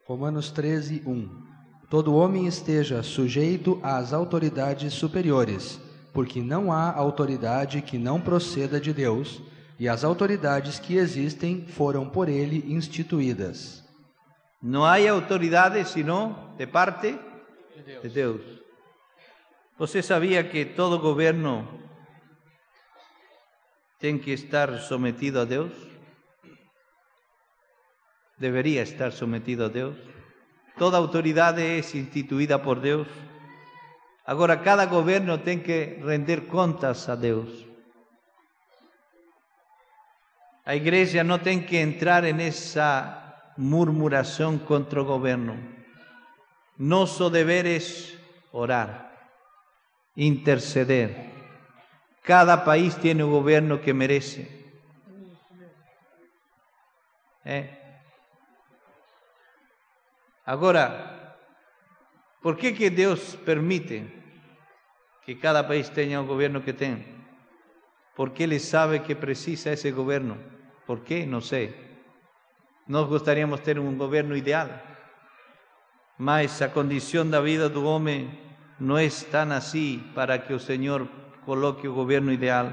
Romanos 13, 1. Todo homem esteja sujeito às autoridades superiores, porque não há autoridade que não proceda de Deus, e as autoridades que existem foram por ele instituídas. No hay autoridades sino de parte de Deus. Você sabia que todo governo tem que estar sometido a Deus? Debería estar sometido a Deus. Toda autoridade é instituída por Deus. Agora, cada governo tem que render contas a Deus. A igreja não tem que entrar nessa murmuração contra o governo. Nosso dever é orar, interceder. Cada país tem o governo que merece. É. Agora, por que que permite que cada país tenha o governo que tem? Porque Ele sabe que precisa esse governo. Por quê? Não sei. Nós gostaríamos ter um governo ideal, mas a condição da vida do homem não é tão assim para que o Senhor coloque o governo ideal.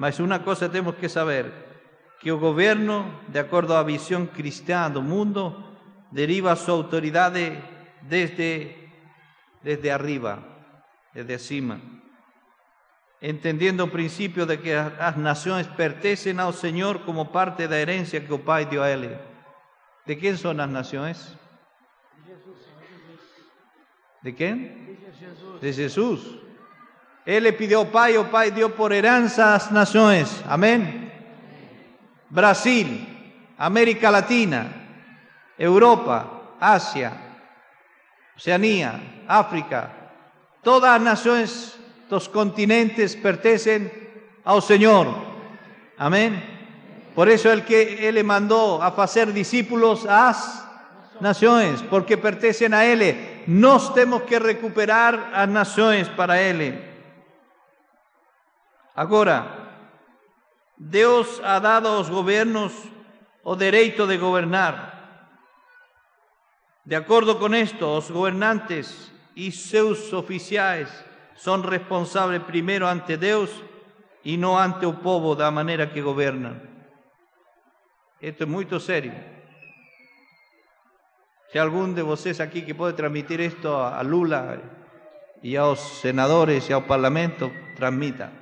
Mas uma coisa temos que saber, que o governo, de acordo à visão cristã do mundo, deriva su autoridad desde, desde arriba, desde cima, entendiendo el principio de que las naciones pertenecen al Señor como parte de la herencia que el Pai dio a Él. ¿De quién son las naciones? ¿De quién? De Jesús. Él le pidió al Pai, el Pai dio por heranza a las naciones. Amén. Brasil, América Latina, Europa, Asia, Oceanía, África, todas las naciones, los continentes pertenecen al Señor. Amén. Por eso el que Él le mandó a hacer discípulos a las naciones, porque pertenecen a Él. Nos tenemos que recuperar a naciones para Él. Ahora, Dios ha dado a los gobiernos o derecho de gobernar. De acuerdo con esto, los gobernantes y sus oficiales son responsables primero ante Dios y no ante pueblo de la manera que gobiernan. Esto es muy serio. Si alguno de ustedes aquí que puede transmitir esto a Lula y a los senadores y al Parlamento, transmita.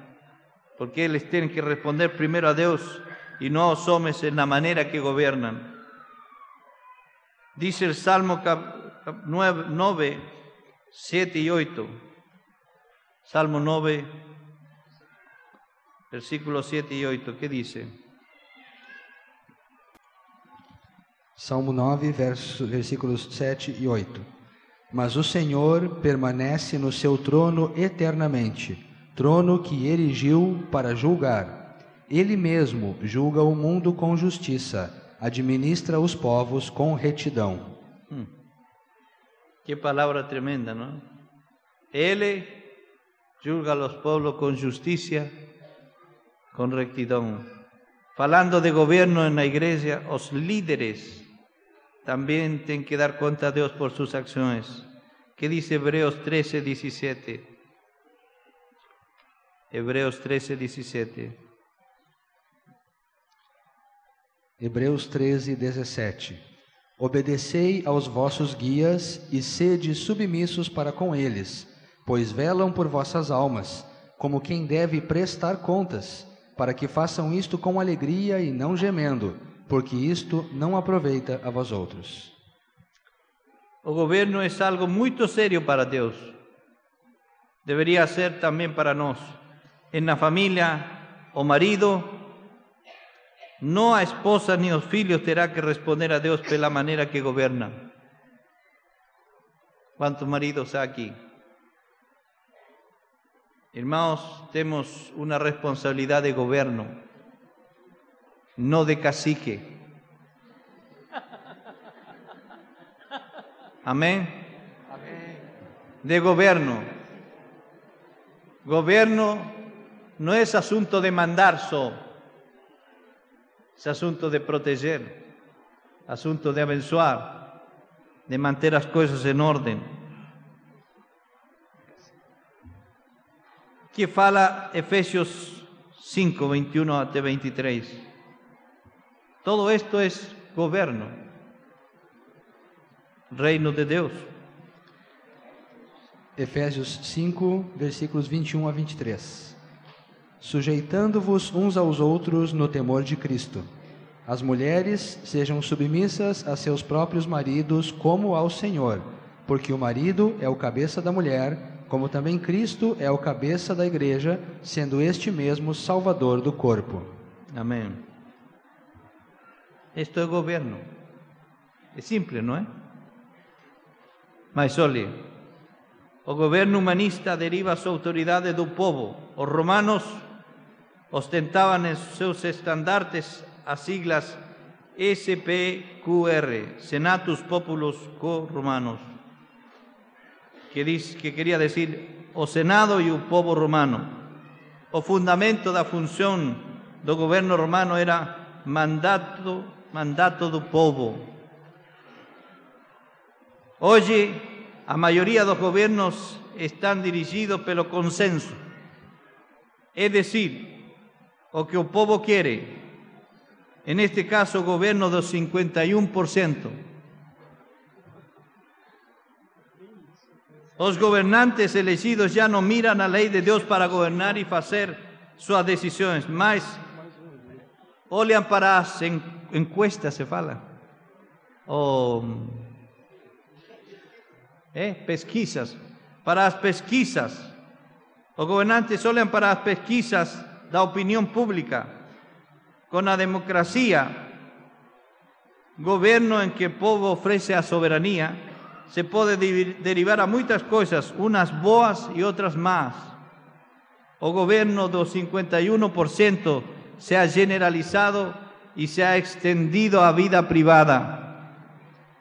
Porque ellos tienen que responder primero a Dios y no a los hombres en la manera que gobiernan. Dice el Salmo 9, 7 y 8. Salmo 9, versículos 7 y 8. ¿Qué dice? Salmo 9, verso, versículos 7 e 8. Mas o Senhor permanece no seu trono eternamente, trono que erigiu para julgar. Ele mesmo julga o mundo com justiça administra os povos com retidão. Hum. Que palavra tremenda, não? Ele julga os povos com justiça, com retidão. Falando de governo na igreja, os líderes também têm que dar conta a Deus por suas ações. Que diz Hebreus 13, 17? Hebreus 13, 17. Hebreus 13, 17. Obedecei aos vossos guias e sede submissos para com eles, pois velam por vossas almas, como quem deve prestar contas, para que façam isto com alegria e não gemendo, porque isto não aproveita a vós outros. O governo é algo muito sério para Deus. Deveria ser também para nós. na família, o marido no a esposa ni a filhos terá que responder a Deus pela maneira que governa. Quantos maridos há aqui? Irmãos, temos uma responsabilidade de governo, não de cacique. Amém? De governo. Gobierno no es asunto de mandar solo, es asunto de proteger, asunto de abençoar, de manter as coisas em ordem. Que fala Efésios 5, 21 até 23. Todo esto es governo, reino de Deus. Efésios 5, versículos 21 a 23. Sujeitando-vos uns aos outros no temor de Cristo. As mulheres sejam submissas a seus próprios maridos como ao Senhor, porque o marido é o cabeça da mulher, como também Cristo é o cabeça da igreja, sendo este mesmo salvador do corpo. Amém. Isto é governo. É simples, não é? Mas olhe, o governo humanista deriva sua autoridade do povo. Os romanos ostentavam em seus estandartes as siglas SPQR, Senatus Populus Co Romanos, que, que queria dizer o Senado e o povo romano. O fundamento da função do governo romano era mandato, mandato do povo. Hoje, a maioria dos governos estão dirigidos pelo consenso, é decir, o que o povo quer, en este caso gobierno del 51%. Los gobernantes elegidos ya no miran a ley de Dios para gobernar y hacer sus decisiones, mas olham para as encuestas, se fala, o eh, pesquisas, para as pesquisas. Os gobernantes olham para as pesquisas da opinião pública. Con la democracia, gobierno en que el pueblo ofrece a soberanía, se puede derivar a muchas cosas, unas boas y otras más. O gobierno del 51% se ha generalizado y se ha extendido a vida privada.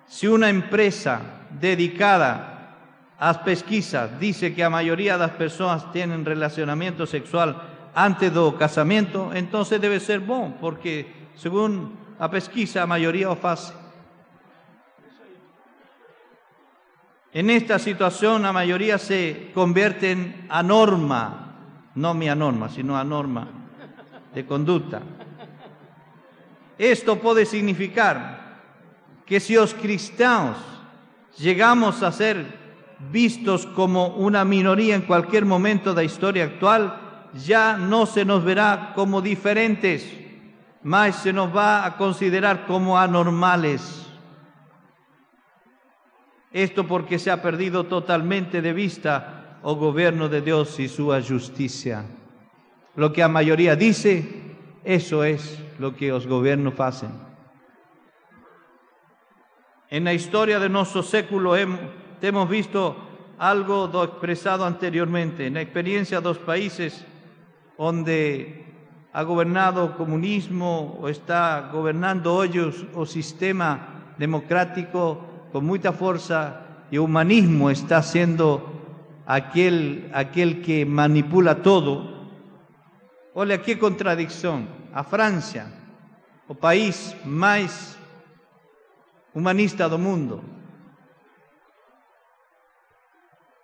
Si una empresa dedicada a las pesquisas dice que la mayoría de las personas tienen relacionamiento sexual antes do casamento, entonces debe ser bom, porque según a pesquisa a maioria o. En esta situación a mayoría se convierte a norma, no mi norma, sino a norma de conducta. Esto puede significar que si los cristianos llegamos a ser vistos como una minoría en cualquier momento de la historia actual, ya no se nos verá como diferentes, más se nos va a considerar como anormales. Esto porque se ha perdido totalmente de vista el gobierno de Dios y su justicia. Lo que a mayoría dice, eso es lo que los gobiernos hacen. En la historia de nuestro século hemos, visto algo expresado anteriormente. En la experiencia de los países donde ha gobernado comunismo o está gobernando hoy o sistema democrático con mucha fuerza y humanismo está siendo aquel, aquel que manipula todo. Olha qué contradicción. A Francia, o país más humanista del mundo.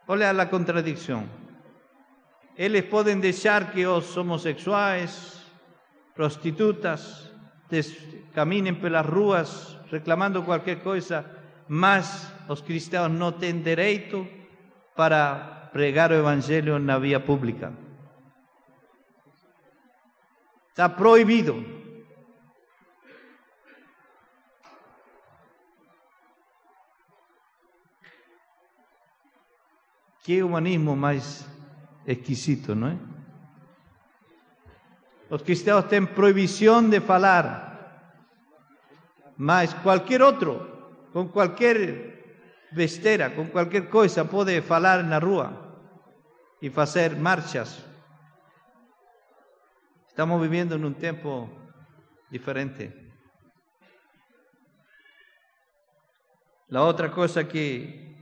Olha la contradicción. Eles pueden dejar que los homosexuales, prostitutas, caminen por las ruas reclamando cualquier cosa, mas los cristianos no tienen derecho para pregar el evangelio en la vía pública. Está prohibido. ¿Qué humanismo más exquisito, ¿no es? Los cristianos tienen prohibición de falar, mas cualquier otro, con cualquier vestera, con cualquier cosa, puede falar en la rúa y hacer marchas. Estamos viviendo en un tiempo diferente. La otra cosa que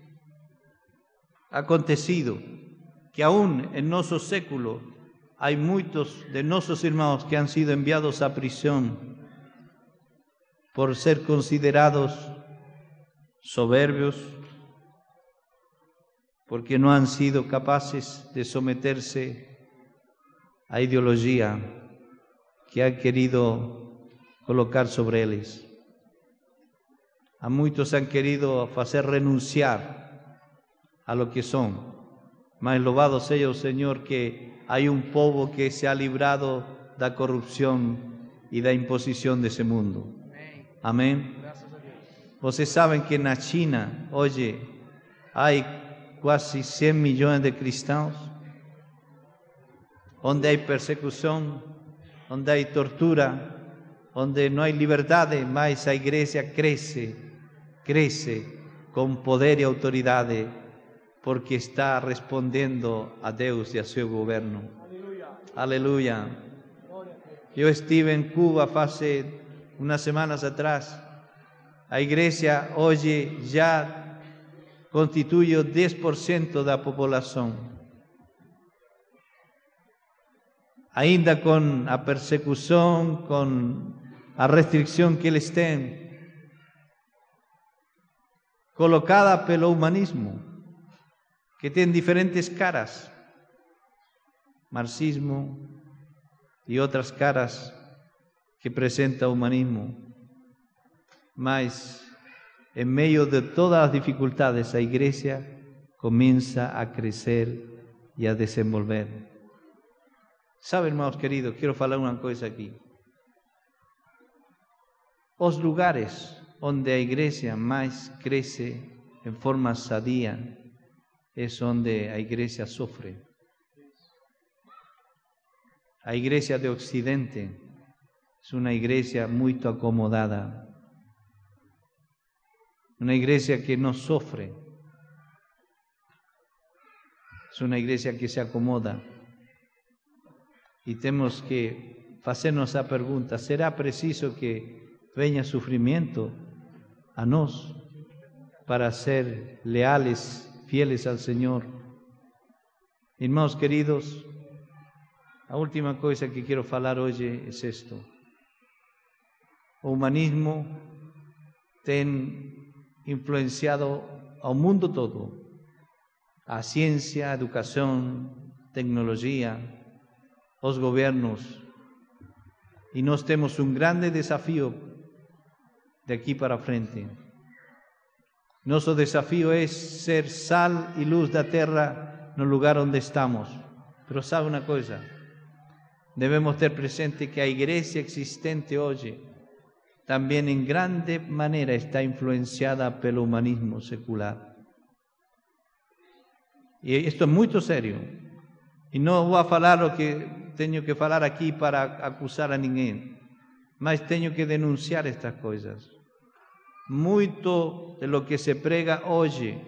ha acontecido que aún en nuestro século hay muchos de nuestros hermanos que han sido enviados a prisión por ser considerados soberbios, porque no han sido capaces de someterse a ideología que ha querido colocar sobre ellos. A muchos han querido hacer renunciar a lo que son. Mas loado sea el Señor que hay un pueblo que se ha librado de la corrupción y de la imposición de ese mundo. Amén. Ustedes saben que en China, oye, hay casi 100 millones de cristianos, donde hay persecución, donde hay tortura, donde no hay libertad, más la iglesia crece, crece con poder y autoridad porque está respondiendo a Dios y a su gobierno. Aleluya. Yo estuve en Cuba hace unas semanas atrás. La iglesia hoy ya constituye 10% de la población. Ainda con la persecución, con la restricción que les tienen, colocada pelo humanismo que tienen diferentes caras, marxismo y otras caras que presenta humanismo. Mas en medio de todas las dificultades, la iglesia comienza a crecer y a desenvolver. Saben, hermanos queridos, quiero hablar una cosa aquí. Los lugares donde la iglesia más crece en forma sadía es donde la iglesia sufre. La iglesia de Occidente es una iglesia muy acomodada, una iglesia que no sufre, es una iglesia que se acomoda. Y tenemos que hacernos esa pregunta, ¿será preciso que venga sufrimiento a nos para ser leales fieles al Señor. Hermanos queridos, la última cosa que quiero hablar hoy es esto. Humanismo ten influenciado al mundo todo, a ciencia, educación, tecnología, los gobiernos, y nos tenemos un grande desafío de aquí para frente. Nuestro desafío es ser sal y luz de la tierra en el lugar donde estamos. Pero sabe una cosa, debemos tener presente que la iglesia existente hoy también en grande manera está influenciada pelo humanismo secular. Y esto es muy serio. Y no voy a hablar lo que tengo que hablar aquí para acusar a ninguém, mas tengo que denunciar estas cosas mucho de lo que se prega hoy,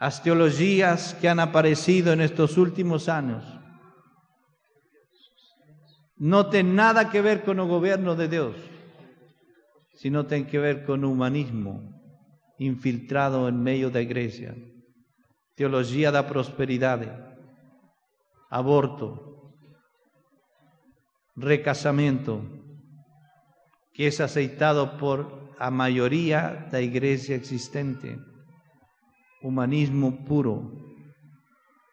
las teologías que han aparecido en estos últimos años, no tienen nada que ver con el gobierno de Dios, sino tienen que ver con humanismo infiltrado en medio de la iglesia, teología da prosperidad, aborto, recasamiento, que es aceitado por la mayoría de la iglesia existente. Humanismo puro.